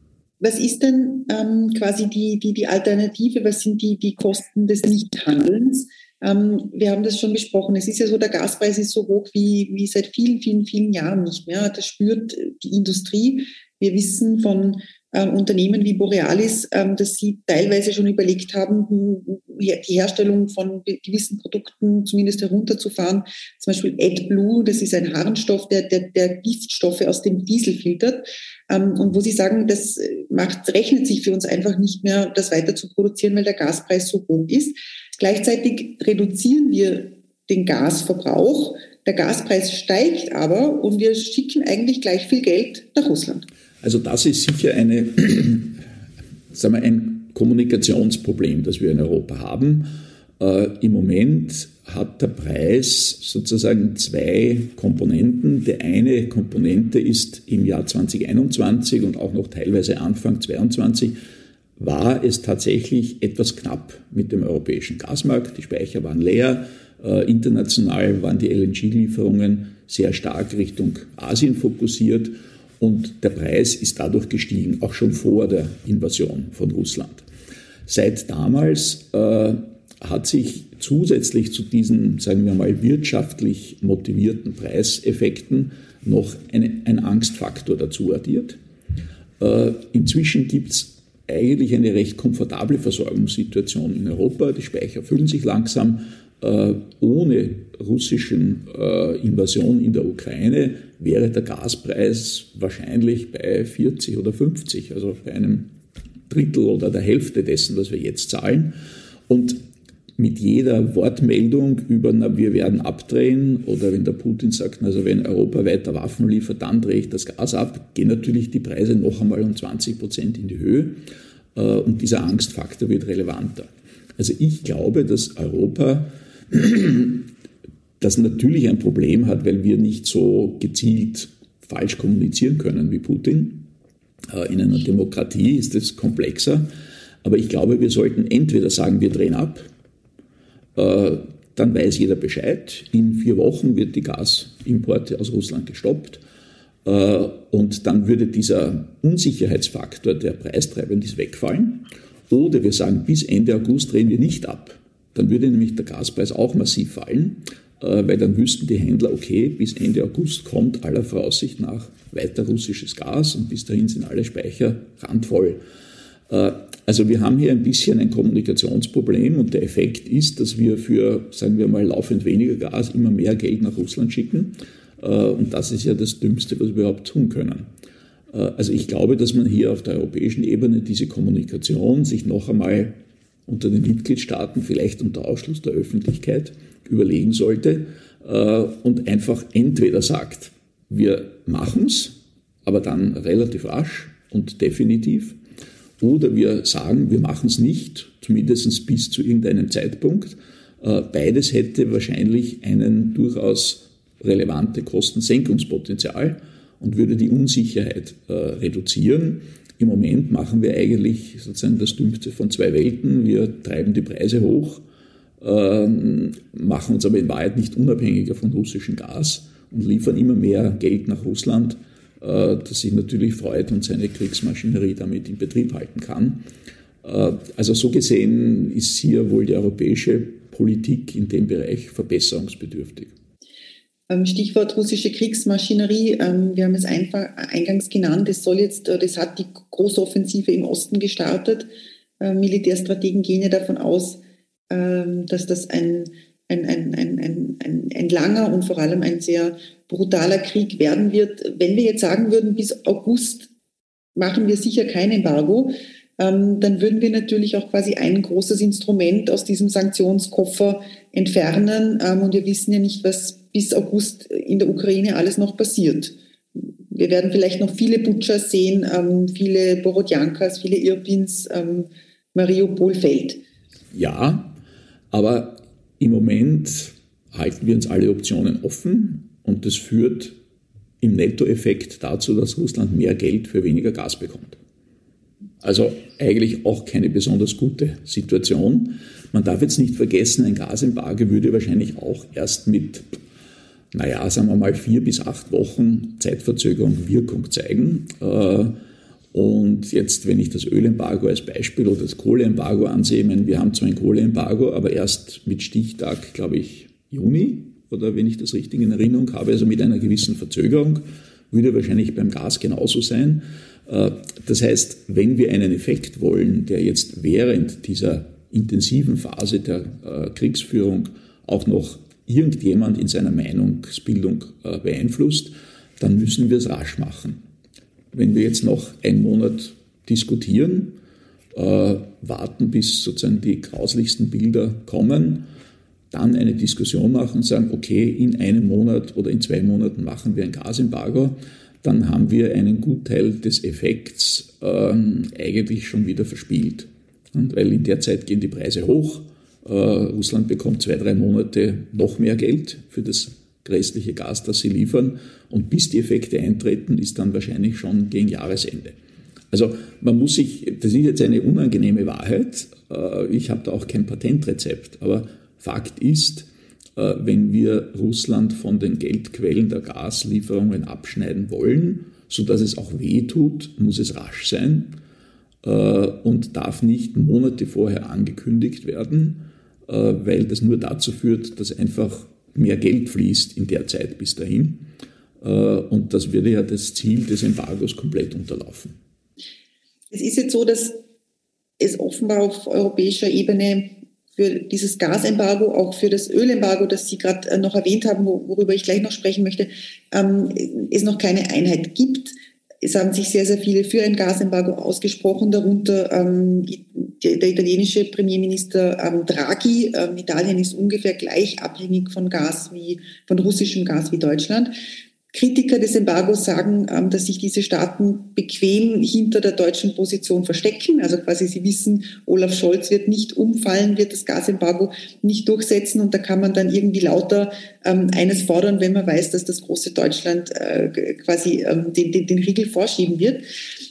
Was ist denn ähm, quasi die, die, die Alternative? Was sind die, die Kosten des Nichthandelns? Ähm, wir haben das schon besprochen. Es ist ja so, der Gaspreis ist so hoch wie, wie seit vielen, vielen, vielen Jahren nicht mehr. Das spürt die Industrie. Wir wissen von äh, Unternehmen wie Borealis, ähm, dass sie teilweise schon überlegt haben, hm, die Herstellung von gewissen Produkten zumindest herunterzufahren. Zum Beispiel AdBlue, das ist ein Harnstoff, der, der, der Giftstoffe aus dem Diesel filtert. Ähm, und wo sie sagen, das macht, rechnet sich für uns einfach nicht mehr, das weiter zu produzieren, weil der Gaspreis so hoch ist. Gleichzeitig reduzieren wir den Gasverbrauch. Der Gaspreis steigt aber und wir schicken eigentlich gleich viel Geld nach Russland. Also das ist sicher eine, (clears throat) sagen wir, ein Kommunikationsproblem, das wir in Europa haben. Äh, Im Moment hat der Preis sozusagen zwei Komponenten. Die eine Komponente ist im Jahr 2021 und auch noch teilweise Anfang 2022 war es tatsächlich etwas knapp mit dem europäischen Gasmarkt. Die Speicher waren leer. Äh, international waren die LNG-Lieferungen sehr stark Richtung Asien fokussiert und der Preis ist dadurch gestiegen, auch schon vor der Invasion von Russland. Seit damals äh, hat sich zusätzlich zu diesen, sagen wir mal, wirtschaftlich motivierten Preiseffekten noch eine, ein Angstfaktor dazu addiert. Äh, inzwischen gibt es eigentlich eine recht komfortable Versorgungssituation in Europa. Die Speicher füllen sich langsam. Äh, ohne russischen äh, Invasion in der Ukraine wäre der Gaspreis wahrscheinlich bei 40 oder 50, also bei einem Drittel oder der Hälfte dessen, was wir jetzt zahlen. Und mit jeder Wortmeldung über, na, wir werden abdrehen oder wenn der Putin sagt, also wenn Europa weiter Waffen liefert, dann drehe ich das Gas ab, gehen natürlich die Preise noch einmal um 20 Prozent in die Höhe äh, und dieser Angstfaktor wird relevanter. Also ich glaube, dass Europa (clears throat) das natürlich ein Problem hat, weil wir nicht so gezielt falsch kommunizieren können wie Putin. Äh, in einer Demokratie ist es komplexer. Aber ich glaube, wir sollten entweder sagen, wir drehen ab, äh, dann weiß jeder Bescheid. In vier Wochen wird die Gasimporte aus Russland gestoppt. Äh, und dann würde dieser Unsicherheitsfaktor, der preistreibend ist, wegfallen. Oder wir sagen, bis Ende August drehen wir nicht ab. Dann würde nämlich der Gaspreis auch massiv fallen, äh, weil dann wüssten die Händler, okay, bis Ende August kommt aller Voraussicht nach weiter russisches Gas und bis dahin sind alle Speicher randvoll. Also wir haben hier ein bisschen ein Kommunikationsproblem und der Effekt ist, dass wir für, sagen wir mal, laufend weniger Gas immer mehr Geld nach Russland schicken. Äh, und das ist ja das Dümmste, was wir überhaupt tun können. Äh, also ich glaube, dass man hier auf der europäischen Ebene diese Kommunikation sich noch einmal unter den Mitgliedstaaten, vielleicht unter Ausschluss der Öffentlichkeit, überlegen sollte äh, und einfach entweder sagt, wir machen es, aber dann relativ rasch und definitiv, oder wir sagen, wir machen es nicht, zumindest bis zu irgendeinem Zeitpunkt. Äh, beides hätte wahrscheinlich einen durchaus relevante Kostensenkungspotenzial und würde die Unsicherheit äh, reduzieren. Im Moment machen wir eigentlich sozusagen das Dümmste von zwei Welten. Wir treiben die Preise hoch, ähm, machen uns aber in Wahrheit nicht unabhängiger von russischem Gas und liefern immer mehr Geld nach Russland äh, das sich natürlich freut und seine Kriegsmaschinerie damit in Betrieb halten kann. Äh, also so gesehen ist hier wohl die europäische Politik in dem Bereich verbesserungsbedürftig. Ähm, Stichwort russische Kriegsmaschinerie. Ähm, wir haben es einfach eingangs genannt. Es soll jetzt, äh, das hat die große Offensive im Osten gestartet. Militärstrategen gehen ja davon aus, ähm, dass das ein ein, ein, ein, ein, ein langer und vor allem ein sehr brutaler Krieg werden wird. Wenn wir jetzt sagen würden, bis August machen wir sicher kein Embargo, ähm, dann würden wir natürlich auch quasi ein großes Instrument aus diesem Sanktionskoffer entfernen. Ähm, und wir wissen ja nicht, was bis August in der Ukraine alles noch passiert. Wir werden vielleicht noch viele Butchers sehen, ähm, viele Borodjankas, viele Irpins, ähm, Mariupol fällt. Ja, aber im Moment halten wir uns alle Optionen offen und das führt im Nettoeffekt dazu, dass Russland mehr Geld für weniger Gas bekommt. Also eigentlich auch keine besonders gute Situation. Man darf jetzt nicht vergessen, ein Gasembargo würde wahrscheinlich auch erst mit, naja, sagen wir mal vier bis acht Wochen Zeitverzögerung Wirkung zeigen. Äh, und jetzt, wenn ich das Ölembargo als Beispiel oder das Kohleembargo ansehe, meine, wir haben zwar ein Kohleembargo, aber erst mit Stichtag, glaube ich, Juni, oder wenn ich das richtig in Erinnerung habe, also mit einer gewissen Verzögerung, würde wahrscheinlich beim Gas genauso sein. Äh, das heißt, wenn wir einen Effekt wollen, der jetzt während dieser intensiven Phase der äh, Kriegsführung auch noch irgendjemand in seiner Meinungsbildung äh, beeinflusst, dann müssen wir es rasch machen wenn wir jetzt noch einen Monat diskutieren, äh, warten, bis sozusagen die grauslichsten Bilder kommen, dann eine Diskussion machen und sagen, okay, in einem Monat oder in zwei Monaten machen wir ein Gasembargo, dann haben wir einen Gutteil des Effekts ähm, eigentlich schon wieder verspielt. Und weil in der Zeit gehen die Preise hoch, Russland bekommt zwei, drei Monate noch mehr Geld für das restliche Gas, das sie liefern. Und bis die Effekte eintreten, ist dann wahrscheinlich schon gegen Jahresende. Also man muss sich, das ist jetzt eine unangenehme Wahrheit, äh, ich habe da auch kein Patentrezept, aber Fakt ist, äh, wenn wir Russland von den Geldquellen der Gaslieferungen abschneiden wollen, sodass es auch weh tut, muss es rasch sein äh, und darf nicht Monate vorher angekündigt werden, weil das nur dazu führt, dass einfach mehr Geld fließt in der Zeit bis dahin. Und das würde ja das Ziel des Embargos komplett unterlaufen. Es ist jetzt so, dass es offenbar auf europäischer Ebene für dieses Gasembargo, auch für das Ölembargo, das Sie gerade äh, noch erwähnt haben, worüber ich gleich noch sprechen möchte, ähm, es noch keine Einheit gibt. Es haben sich sehr, sehr viele für ein Gasembargo ausgesprochen, darunter ähm, der italienische Premierminister ähm, Draghi. Ähm, Italien ist ungefähr gleich abhängig von Gas wie, von russischem Gas wie Deutschland. Kritiker des Embargos sagen, ähm, dass sich diese Staaten bequem hinter der deutschen Position verstecken. Also quasi sie wissen, Olaf Scholz wird nicht umfallen, wird das Gasembargo nicht durchsetzen und da kann man dann irgendwie lauter ähm, eines fordern, wenn man weiß, dass das große Deutschland äh, quasi ähm, den, den, den Riegel vorschieben wird.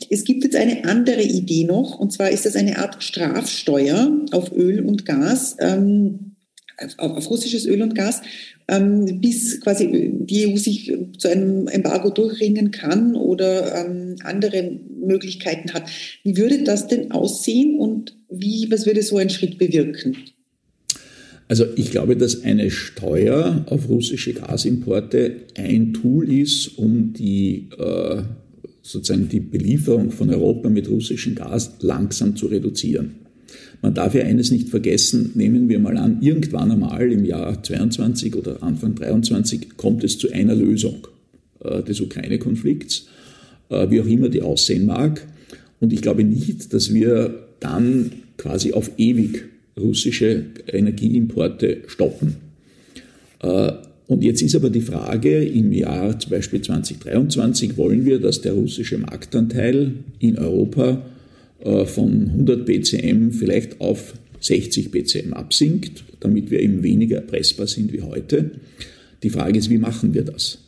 Es gibt jetzt eine andere Idee noch und zwar ist das eine Art Strafsteuer auf Öl und Gas. Auf russisches Öl und Gas, ähm, bis quasi die EU sich zu einem Embargo durchringen kann oder ähm, andere Möglichkeiten hat. Wie würde das denn aussehen und wie, was würde so ein Schritt bewirken? Also ich glaube, dass eine Steuer auf russische Gasimporte ein Tool ist, um die äh, sozusagen die Belieferung von Europa mit russischem Gas langsam zu reduzieren. Man darf ja eines nicht vergessen, nehmen wir mal an, irgendwann einmal im Jahr 22 oder Anfang 23 kommt es zu einer Lösung äh, des Ukraine-Konflikts, äh, wie auch immer die aussehen mag. Und ich glaube nicht, dass wir dann quasi auf ewig russische Energieimporte stoppen. Äh, und jetzt ist aber die Frage, im Jahr zum Beispiel 2023 wollen wir, dass der russische Marktanteil in Europa von 100 BCM vielleicht auf 60 BCM absinkt, damit wir eben weniger erpressbar sind wie heute. Die Frage ist, wie machen wir das?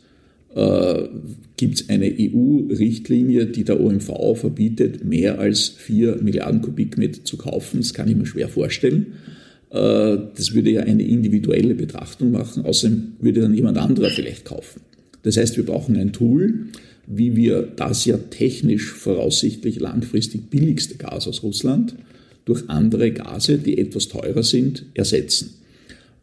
Äh, Gibt es eine EU-Richtlinie, die der OMV verbietet, mehr als 4 Milliarden Kubikmeter zu kaufen? Das kann ich mir schwer vorstellen. Äh, das würde ja eine individuelle Betrachtung machen. Außerdem würde dann jemand anderer vielleicht kaufen. Das heißt, wir brauchen ein Tool, wie wir das ja technisch voraussichtlich langfristig billigste Gas aus Russland durch andere Gase, die etwas teurer sind, ersetzen.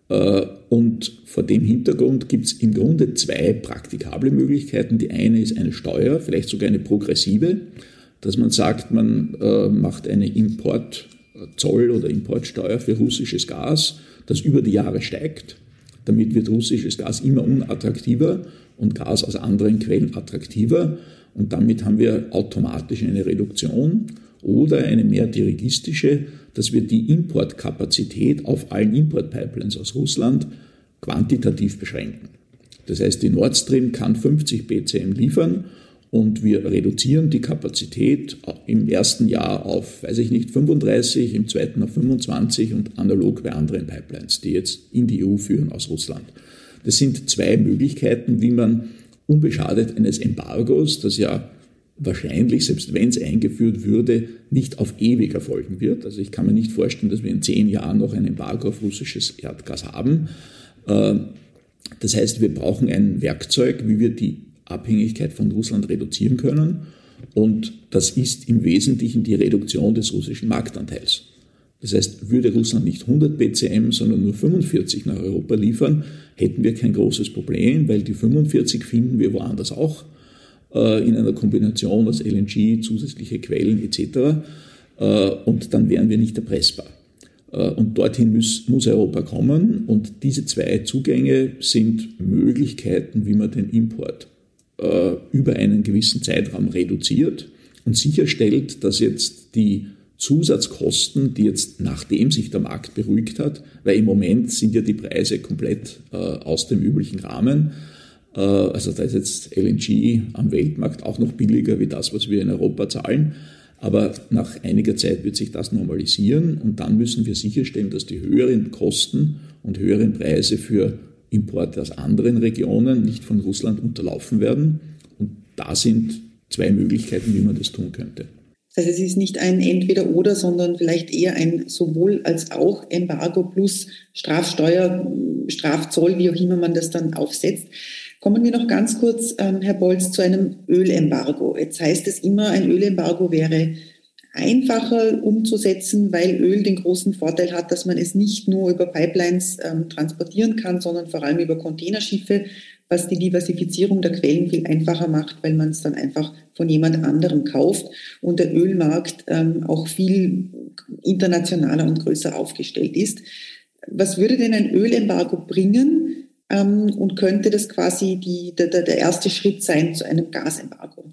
Äh, und vor dem Hintergrund gibt es im Grunde zwei praktikable Möglichkeiten. Die eine ist eine Steuer, vielleicht sogar eine progressive, dass man sagt, man äh, macht eine Importzoll oder Importsteuer für russisches Gas, das über die Jahre steigt. Damit wird russisches Gas immer unattraktiver und Gas aus anderen Quellen attraktiver und damit haben wir automatisch eine Reduktion oder eine mehr dirigistische, dass wir die Importkapazität auf allen Importpipelines aus Russland quantitativ beschränken. Das heißt, die Nord Stream kann 50 BCM liefern und wir reduzieren die Kapazität im ersten Jahr auf, weiß ich nicht, 35, im zweiten auf 25 und analog bei anderen Pipelines, die jetzt in die EU führen aus Russland. Das sind zwei Möglichkeiten, wie man unbeschadet eines Embargos, das ja wahrscheinlich, selbst wenn es eingeführt würde, nicht auf ewig erfolgen wird. Also ich kann mir nicht vorstellen, dass wir in zehn Jahren noch ein Embargo auf russisches Erdgas haben. Äh, das heißt, wir brauchen ein Werkzeug, wie wir die Abhängigkeit von Russland reduzieren können. Und das ist im Wesentlichen die Reduktion des russischen Marktanteils. Das heißt, würde Russland nicht 100 BCM, sondern nur 45 nach Europa liefern, hätten wir kein großes Problem, weil die 45 finden wir woanders auch äh, in einer Kombination aus LNG, zusätzliche Quellen etc. Äh, und dann wären wir nicht erpressbar. Äh, und dorthin muss, Europa kommen. Und diese zwei Zugänge sind Möglichkeiten, wie man den Import über einen gewissen Zeitraum reduziert und sicherstellt, dass jetzt die Zusatzkosten, die jetzt nachdem sich der Markt beruhigt hat, weil im Moment sind ja die Preise komplett äh, aus dem üblichen Rahmen, Äh, also da ist jetzt LNG am Weltmarkt auch noch billiger wie das, was wir in Europa zahlen. Aber nach einiger Zeit wird sich das normalisieren und dann müssen wir sicherstellen, dass die höheren Kosten und höheren Preise für Importe aus anderen Regionen nicht von Russland unterlaufen werden. Und da sind zwei Möglichkeiten, wie man das tun könnte. Das heißt, es ist nicht ein Entweder-Oder, sondern vielleicht eher ein sowohl als auch Embargo plus Strafsteuer, Strafzoll, wie auch immer man das dann aufsetzt. Kommen wir noch ganz kurz, ähm, Herr Bolz, zu einem Ölembargo. Jetzt heißt es immer, ein Ölembargo wäre einfacher umzusetzen, weil Öl den großen Vorteil hat, dass man es nicht nur über Pipelines ähm, transportieren kann, sondern vor allem über Containerschiffe, was die Diversifizierung der Quellen viel einfacher macht, weil man es dann einfach von jemand anderem kauft und der Ölmarkt ähm, auch viel internationaler und größer aufgestellt ist. Was würde denn ein Ölembargo bringen? ähm, und könnte das quasi die, der, der erste Schritt sein zu einem Gasembargo.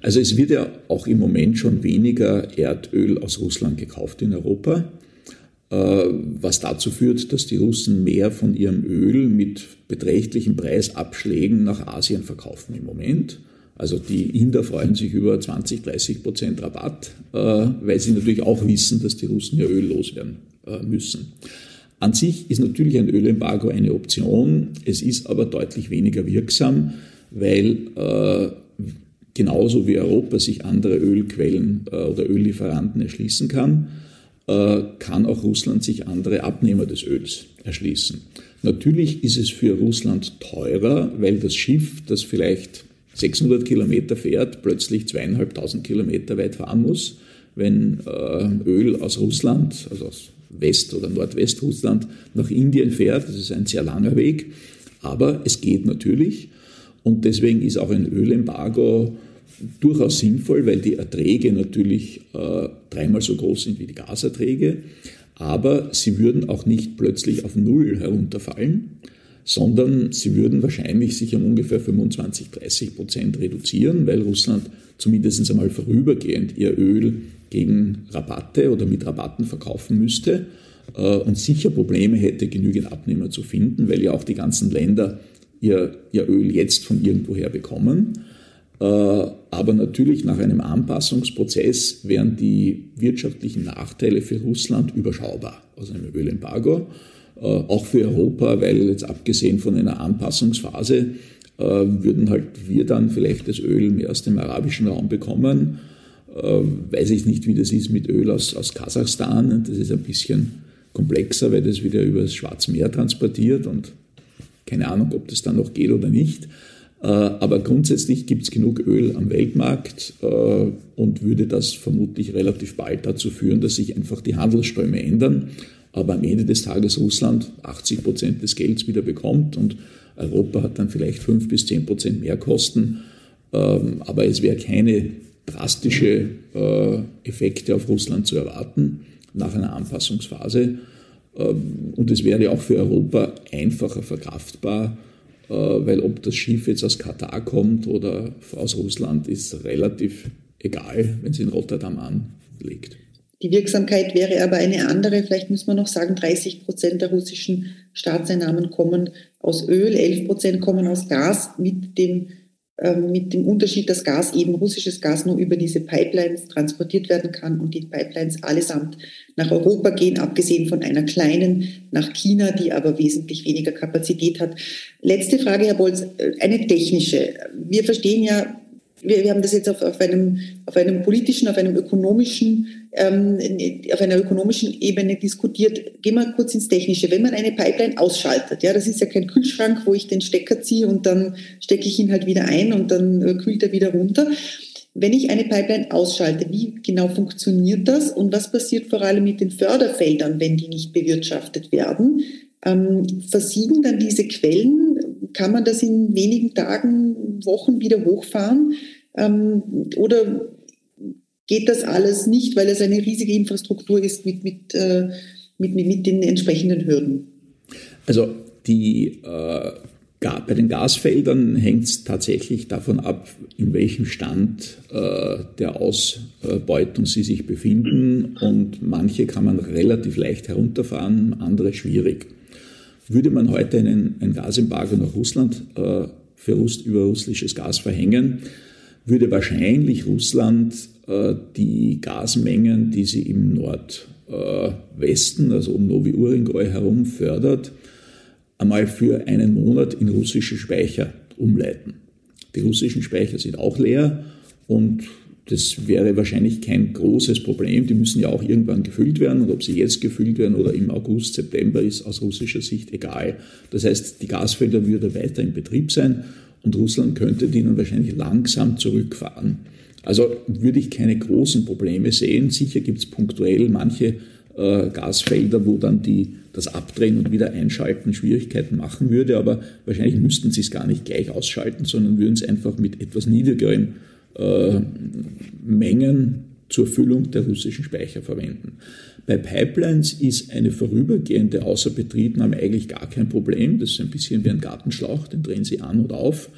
Also es wird ja auch im Moment schon weniger Erdöl aus Russland gekauft in Europa, äh, was dazu führt, dass die Russen mehr von ihrem Öl mit beträchtlichen Preisabschlägen nach Asien verkaufen im Moment. Also die Inder freuen sich über 20, 30 Prozent Rabatt, äh, weil sie natürlich auch wissen, dass die Russen ja Öl loswerden äh, müssen. An sich ist natürlich ein Ölembargo eine Option, es ist aber deutlich weniger wirksam, weil äh, genauso wie Europa sich andere Ölquellen oder Öllieferanten erschließen kann, kann auch Russland sich andere Abnehmer des Öls erschließen. Natürlich ist es für Russland teurer, weil das Schiff, das vielleicht 600 Kilometer fährt, plötzlich zweieinhalbtausend Kilometer weit fahren muss, wenn äh, Öl aus Russland, also aus West- oder Nordwestrussland nach Indien fährt. Das ist ein sehr langer Weg, aber es geht natürlich. Und deswegen ist auch ein Ölembargo durchaus sinnvoll, weil die Erträge natürlich äh, dreimal so groß sind wie die Gaserträge. Aber sie würden auch nicht plötzlich auf Null herunterfallen, sondern sie würden wahrscheinlich sich um ungefähr 25, 30 Prozent reduzieren, weil Russland zumindest einmal vorübergehend ihr Öl gegen Rabatte oder mit Rabatten verkaufen müsste äh, und sicher Probleme hätte, genügend Abnehmer zu finden, weil ja auch die ganzen Länder ihr, ihr Öl jetzt von irgendwoher bekommen. Äh, aber natürlich nach einem Anpassungsprozess wären die wirtschaftlichen Nachteile für Russland überschaubar aus einem Ölembargo. Äh, auch für Europa, weil jetzt abgesehen von einer Anpassungsphase würden halt wir dann vielleicht das Öl mehr aus dem arabischen Raum bekommen ähm, weiß ich nicht, wie das ist mit Öl aus, aus Kasachstan. Das ist ein bisschen komplexer, weil das wieder über das Schwarze Meer transportiert und keine Ahnung, ob das dann noch geht oder nicht. Äh, aber grundsätzlich gibt es genug Öl am Weltmarkt äh, und würde das vermutlich relativ bald dazu führen, dass sich einfach die Handelsströme ändern. Aber am Ende des Tages Russland 80 Prozent des Gelds wieder bekommt und Europa hat dann vielleicht 5 bis 10 Prozent mehr Kosten. Ähm, aber es wäre keine drastische äh, Effekte auf Russland zu erwarten nach einer Anpassungsphase. Ähm, und es wäre auch für Europa einfacher verkraftbar, äh, weil ob das Schiff jetzt aus Katar kommt oder aus Russland, ist relativ egal, wenn es in Rotterdam anlegt. Die Wirksamkeit wäre aber eine andere. Vielleicht müssen wir noch sagen, 30 Prozent der russischen Staatseinnahmen kommen aus Öl, 11 Prozent kommen aus Gas mit dem ähm, mit dem Unterschied, dass Gas eben russisches Gas nur über diese Pipelines transportiert werden kann und die Pipelines allesamt nach Europa gehen, abgesehen von einer kleinen nach China, die aber wesentlich weniger Kapazität hat. Letzte Frage, Herr Bolz, eine technische. Wir verstehen ja wir, wir haben das jetzt auf, auf, einem, auf einem politischen, auf einem ökonomischen, ähm, auf einer ökonomischen Ebene diskutiert. Gehen wir kurz ins Technische. Wenn man eine Pipeline ausschaltet, ja, das ist ja kein Kühlschrank, wo ich den Stecker ziehe und dann stecke ich ihn halt wieder ein und dann äh, kühlt er wieder runter. Wenn ich eine Pipeline ausschalte, wie genau funktioniert das und was passiert vor allem mit den Förderfeldern, wenn die nicht bewirtschaftet werden? Ähm, versiegen dann diese Quellen? Kann man das in wenigen Tagen, Wochen wieder hochfahren? Ähm, oder geht das alles nicht, weil es eine riesige Infrastruktur ist mit, mit, äh, mit, mit, mit den entsprechenden Hürden? Also die, äh, bei den Gasfeldern hängt es tatsächlich davon ab, in welchem Stand äh, der Ausbeutung sie sich befinden. Und manche kann man relativ leicht herunterfahren, andere schwierig. Würde man heute einen, ein Gasembargo nach Russland äh, für Russ, über russisches Gas verhängen, würde wahrscheinlich Russland äh, die Gasmengen, die sie im Nordwesten, äh, also um Novi Uringoi herum fördert, einmal für einen Monat in russische Speicher umleiten. Die russischen Speicher sind auch leer und das wäre wahrscheinlich kein großes Problem. Die müssen ja auch irgendwann gefüllt werden und ob sie jetzt gefüllt werden oder im August, September ist aus russischer Sicht egal. Das heißt, die Gasfelder würden weiter in Betrieb sein und Russland könnte die dann wahrscheinlich langsam zurückfahren. Also würde ich keine großen Probleme sehen. Sicher gibt es punktuell manche äh, Gasfelder, wo dann die, das Abdrehen und wieder einschalten Schwierigkeiten machen würde, aber wahrscheinlich müssten sie es gar nicht gleich ausschalten, sondern würden es einfach mit etwas niedrigeren äh, Mengen zur Füllung der russischen Speicher verwenden. Bei Pipelines ist eine vorübergehende Außerbetriebnahme eigentlich gar kein Problem. Das ist ein bisschen wie ein Gartenschlauch, den drehen Sie an und auf.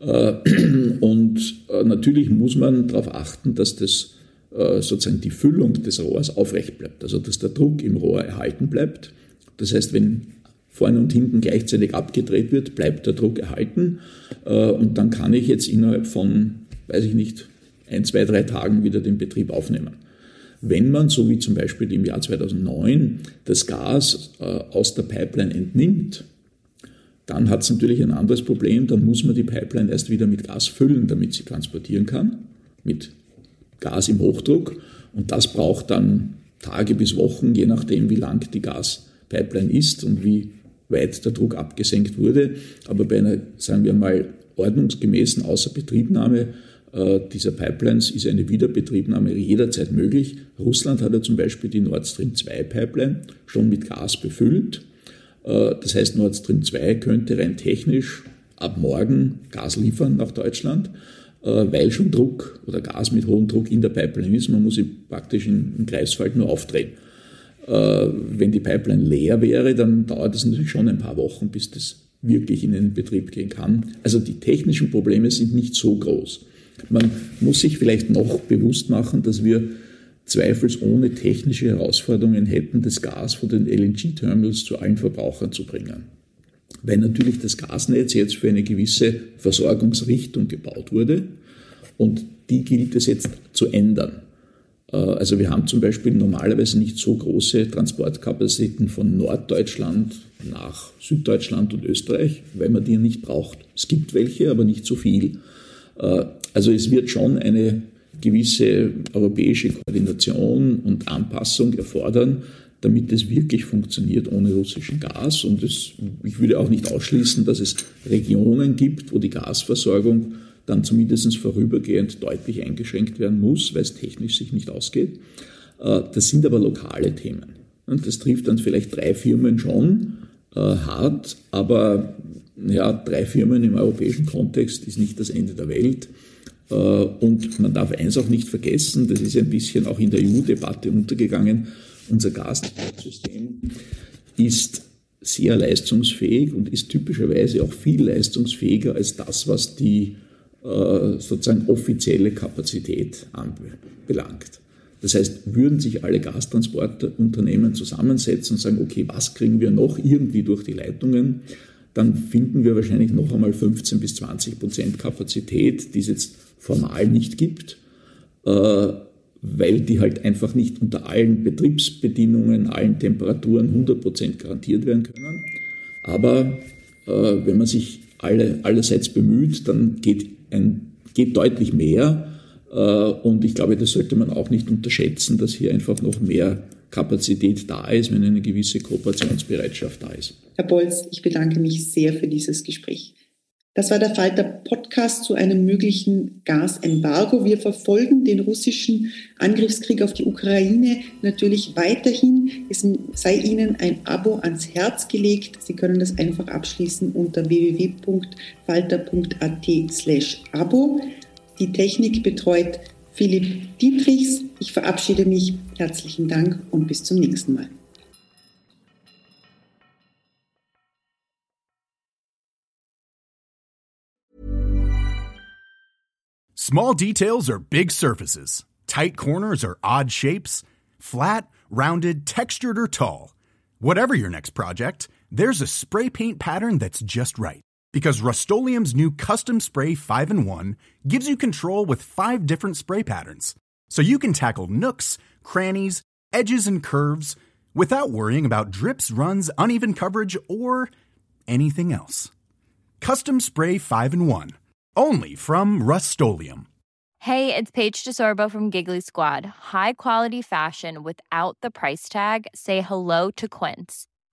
Äh, (clears throat) und äh, natürlich muss man darauf achten, dass das äh, sozusagen die Füllung des Rohrs aufrecht bleibt, also dass der Druck im Rohr erhalten bleibt. Das heißt, wenn vorne und hinten gleichzeitig abgedreht wird, bleibt der Druck erhalten und dann kann ich jetzt innerhalb von, weiß ich nicht, ein, zwei, drei Tagen wieder den Betrieb aufnehmen. Wenn man, so wie zum Beispiel im Jahr 2009, das Gas äh, aus der Pipeline entnimmt, dann hat es natürlich ein anderes Problem. Dann muss man die Pipeline erst wieder mit Gas füllen, damit sie transportieren kann, mit Gas im Hochdruck. Und das braucht dann Tage bis Wochen, je nachdem, wie lang die Gaspipeline ist und wie weit der Druck abgesenkt wurde. Aber bei einer, sagen wir mal, ordnungsgemäßen Außerbetriebnahme dieser Pipelines ist eine Wiederbetriebnahme jederzeit möglich. Russland hat ja zum Beispiel die Nord Stream 2 Pipeline schon mit Gas befüllt. Äh, das heißt, Nord Stream 2 könnte rein technisch ab morgen Gas liefern nach Deutschland, äh, weil schon Druck oder Gas mit hohem Druck in der Pipeline ist. Man muss sie praktisch im Kreisfall nur aufdrehen. Wenn die Pipeline leer wäre, dann dauert es natürlich schon ein paar Wochen, bis das wirklich in den Betrieb gehen kann. Also die technischen Probleme sind nicht so groß. Man muss sich vielleicht noch bewusst machen, dass wir zweifelsohne technische Herausforderungen hätten, das Gas von den LNG-Terminals zu allen Verbrauchern zu bringen. Weil natürlich das Gasnetz jetzt für eine gewisse Versorgungsrichtung gebaut wurde und die gilt es jetzt zu ändern. Äh, also wir haben zum Beispiel normalerweise nicht so große Transportkapazitäten von Norddeutschland nach Süddeutschland und Österreich, weil man die nicht braucht. Es gibt welche, aber nicht so viel. Äh, also es wird schon eine gewisse europäische Koordination und Anpassung erfordern, damit es wirklich funktioniert ohne russischen Gas. Und es, ich würde auch nicht ausschließen, dass es Regionen gibt, wo die Gasversorgung dann zumindest vorübergehend deutlich eingeschränkt werden muss, weil es technisch sich nicht ausgeht. Äh, das sind aber lokale Themen. Und das trifft dann vielleicht drei Firmen schon äh, hart, aber ja, drei Firmen im europäischen Kontext ist nicht das Ende der Welt. Äh, und man darf eins auch nicht vergessen, das ist ein bisschen auch in der EU-Debatte untergegangen, unser Gastransportsystem ist sehr leistungsfähig und ist typischerweise auch viel leistungsfähiger als das, was die äh, sozusagen offizielle Kapazität anbelangt. Das heißt, würden sich alle Gastransportunternehmen zusammensetzen und sagen, okay, was kriegen wir noch irgendwie durch die Leitungen, dann finden wir wahrscheinlich noch einmal 15 bis 20 Prozent Kapazität, die es jetzt formal nicht gibt, äh, weil die halt einfach nicht unter allen Betriebsbedingungen, allen Temperaturen 100 Prozent garantiert werden können. Aber äh, wenn man sich alle, allerseits bemüht, dann geht, ein, geht deutlich mehr. Äh, und ich glaube, das sollte man auch nicht unterschätzen, dass hier einfach noch mehr Kapazität da ist, wenn eine gewisse Kooperationsbereitschaft da ist. Herr Bolz, ich bedanke mich sehr für dieses Gespräch. Das war der Falter Podcast zu einem möglichen Gasembargo. Wir verfolgen den russischen Angriffskrieg auf die Ukraine natürlich weiterhin. Es sei Ihnen ein Abo ans Herz gelegt. Sie können das einfach abschließen unter www.falter.at slash Abo. Die Technik betreut Philipp Dietrichs. Ich verabschiede mich. Herzlichen Dank und bis zum nächsten Mal. Small details are big surfaces. Tight corners are odd shapes. Flat, rounded, textured or tall. Whatever your next project, there's a spray paint pattern that's just right. Because Rust new Custom Spray 5 in 1 gives you control with five different spray patterns. So you can tackle nooks, crannies, edges, and curves without worrying about drips, runs, uneven coverage, or anything else. Custom Spray 5 in 1. Only from Rust Hey, it's Paige DeSorbo from Giggly Squad. High quality fashion without the price tag? Say hello to Quince.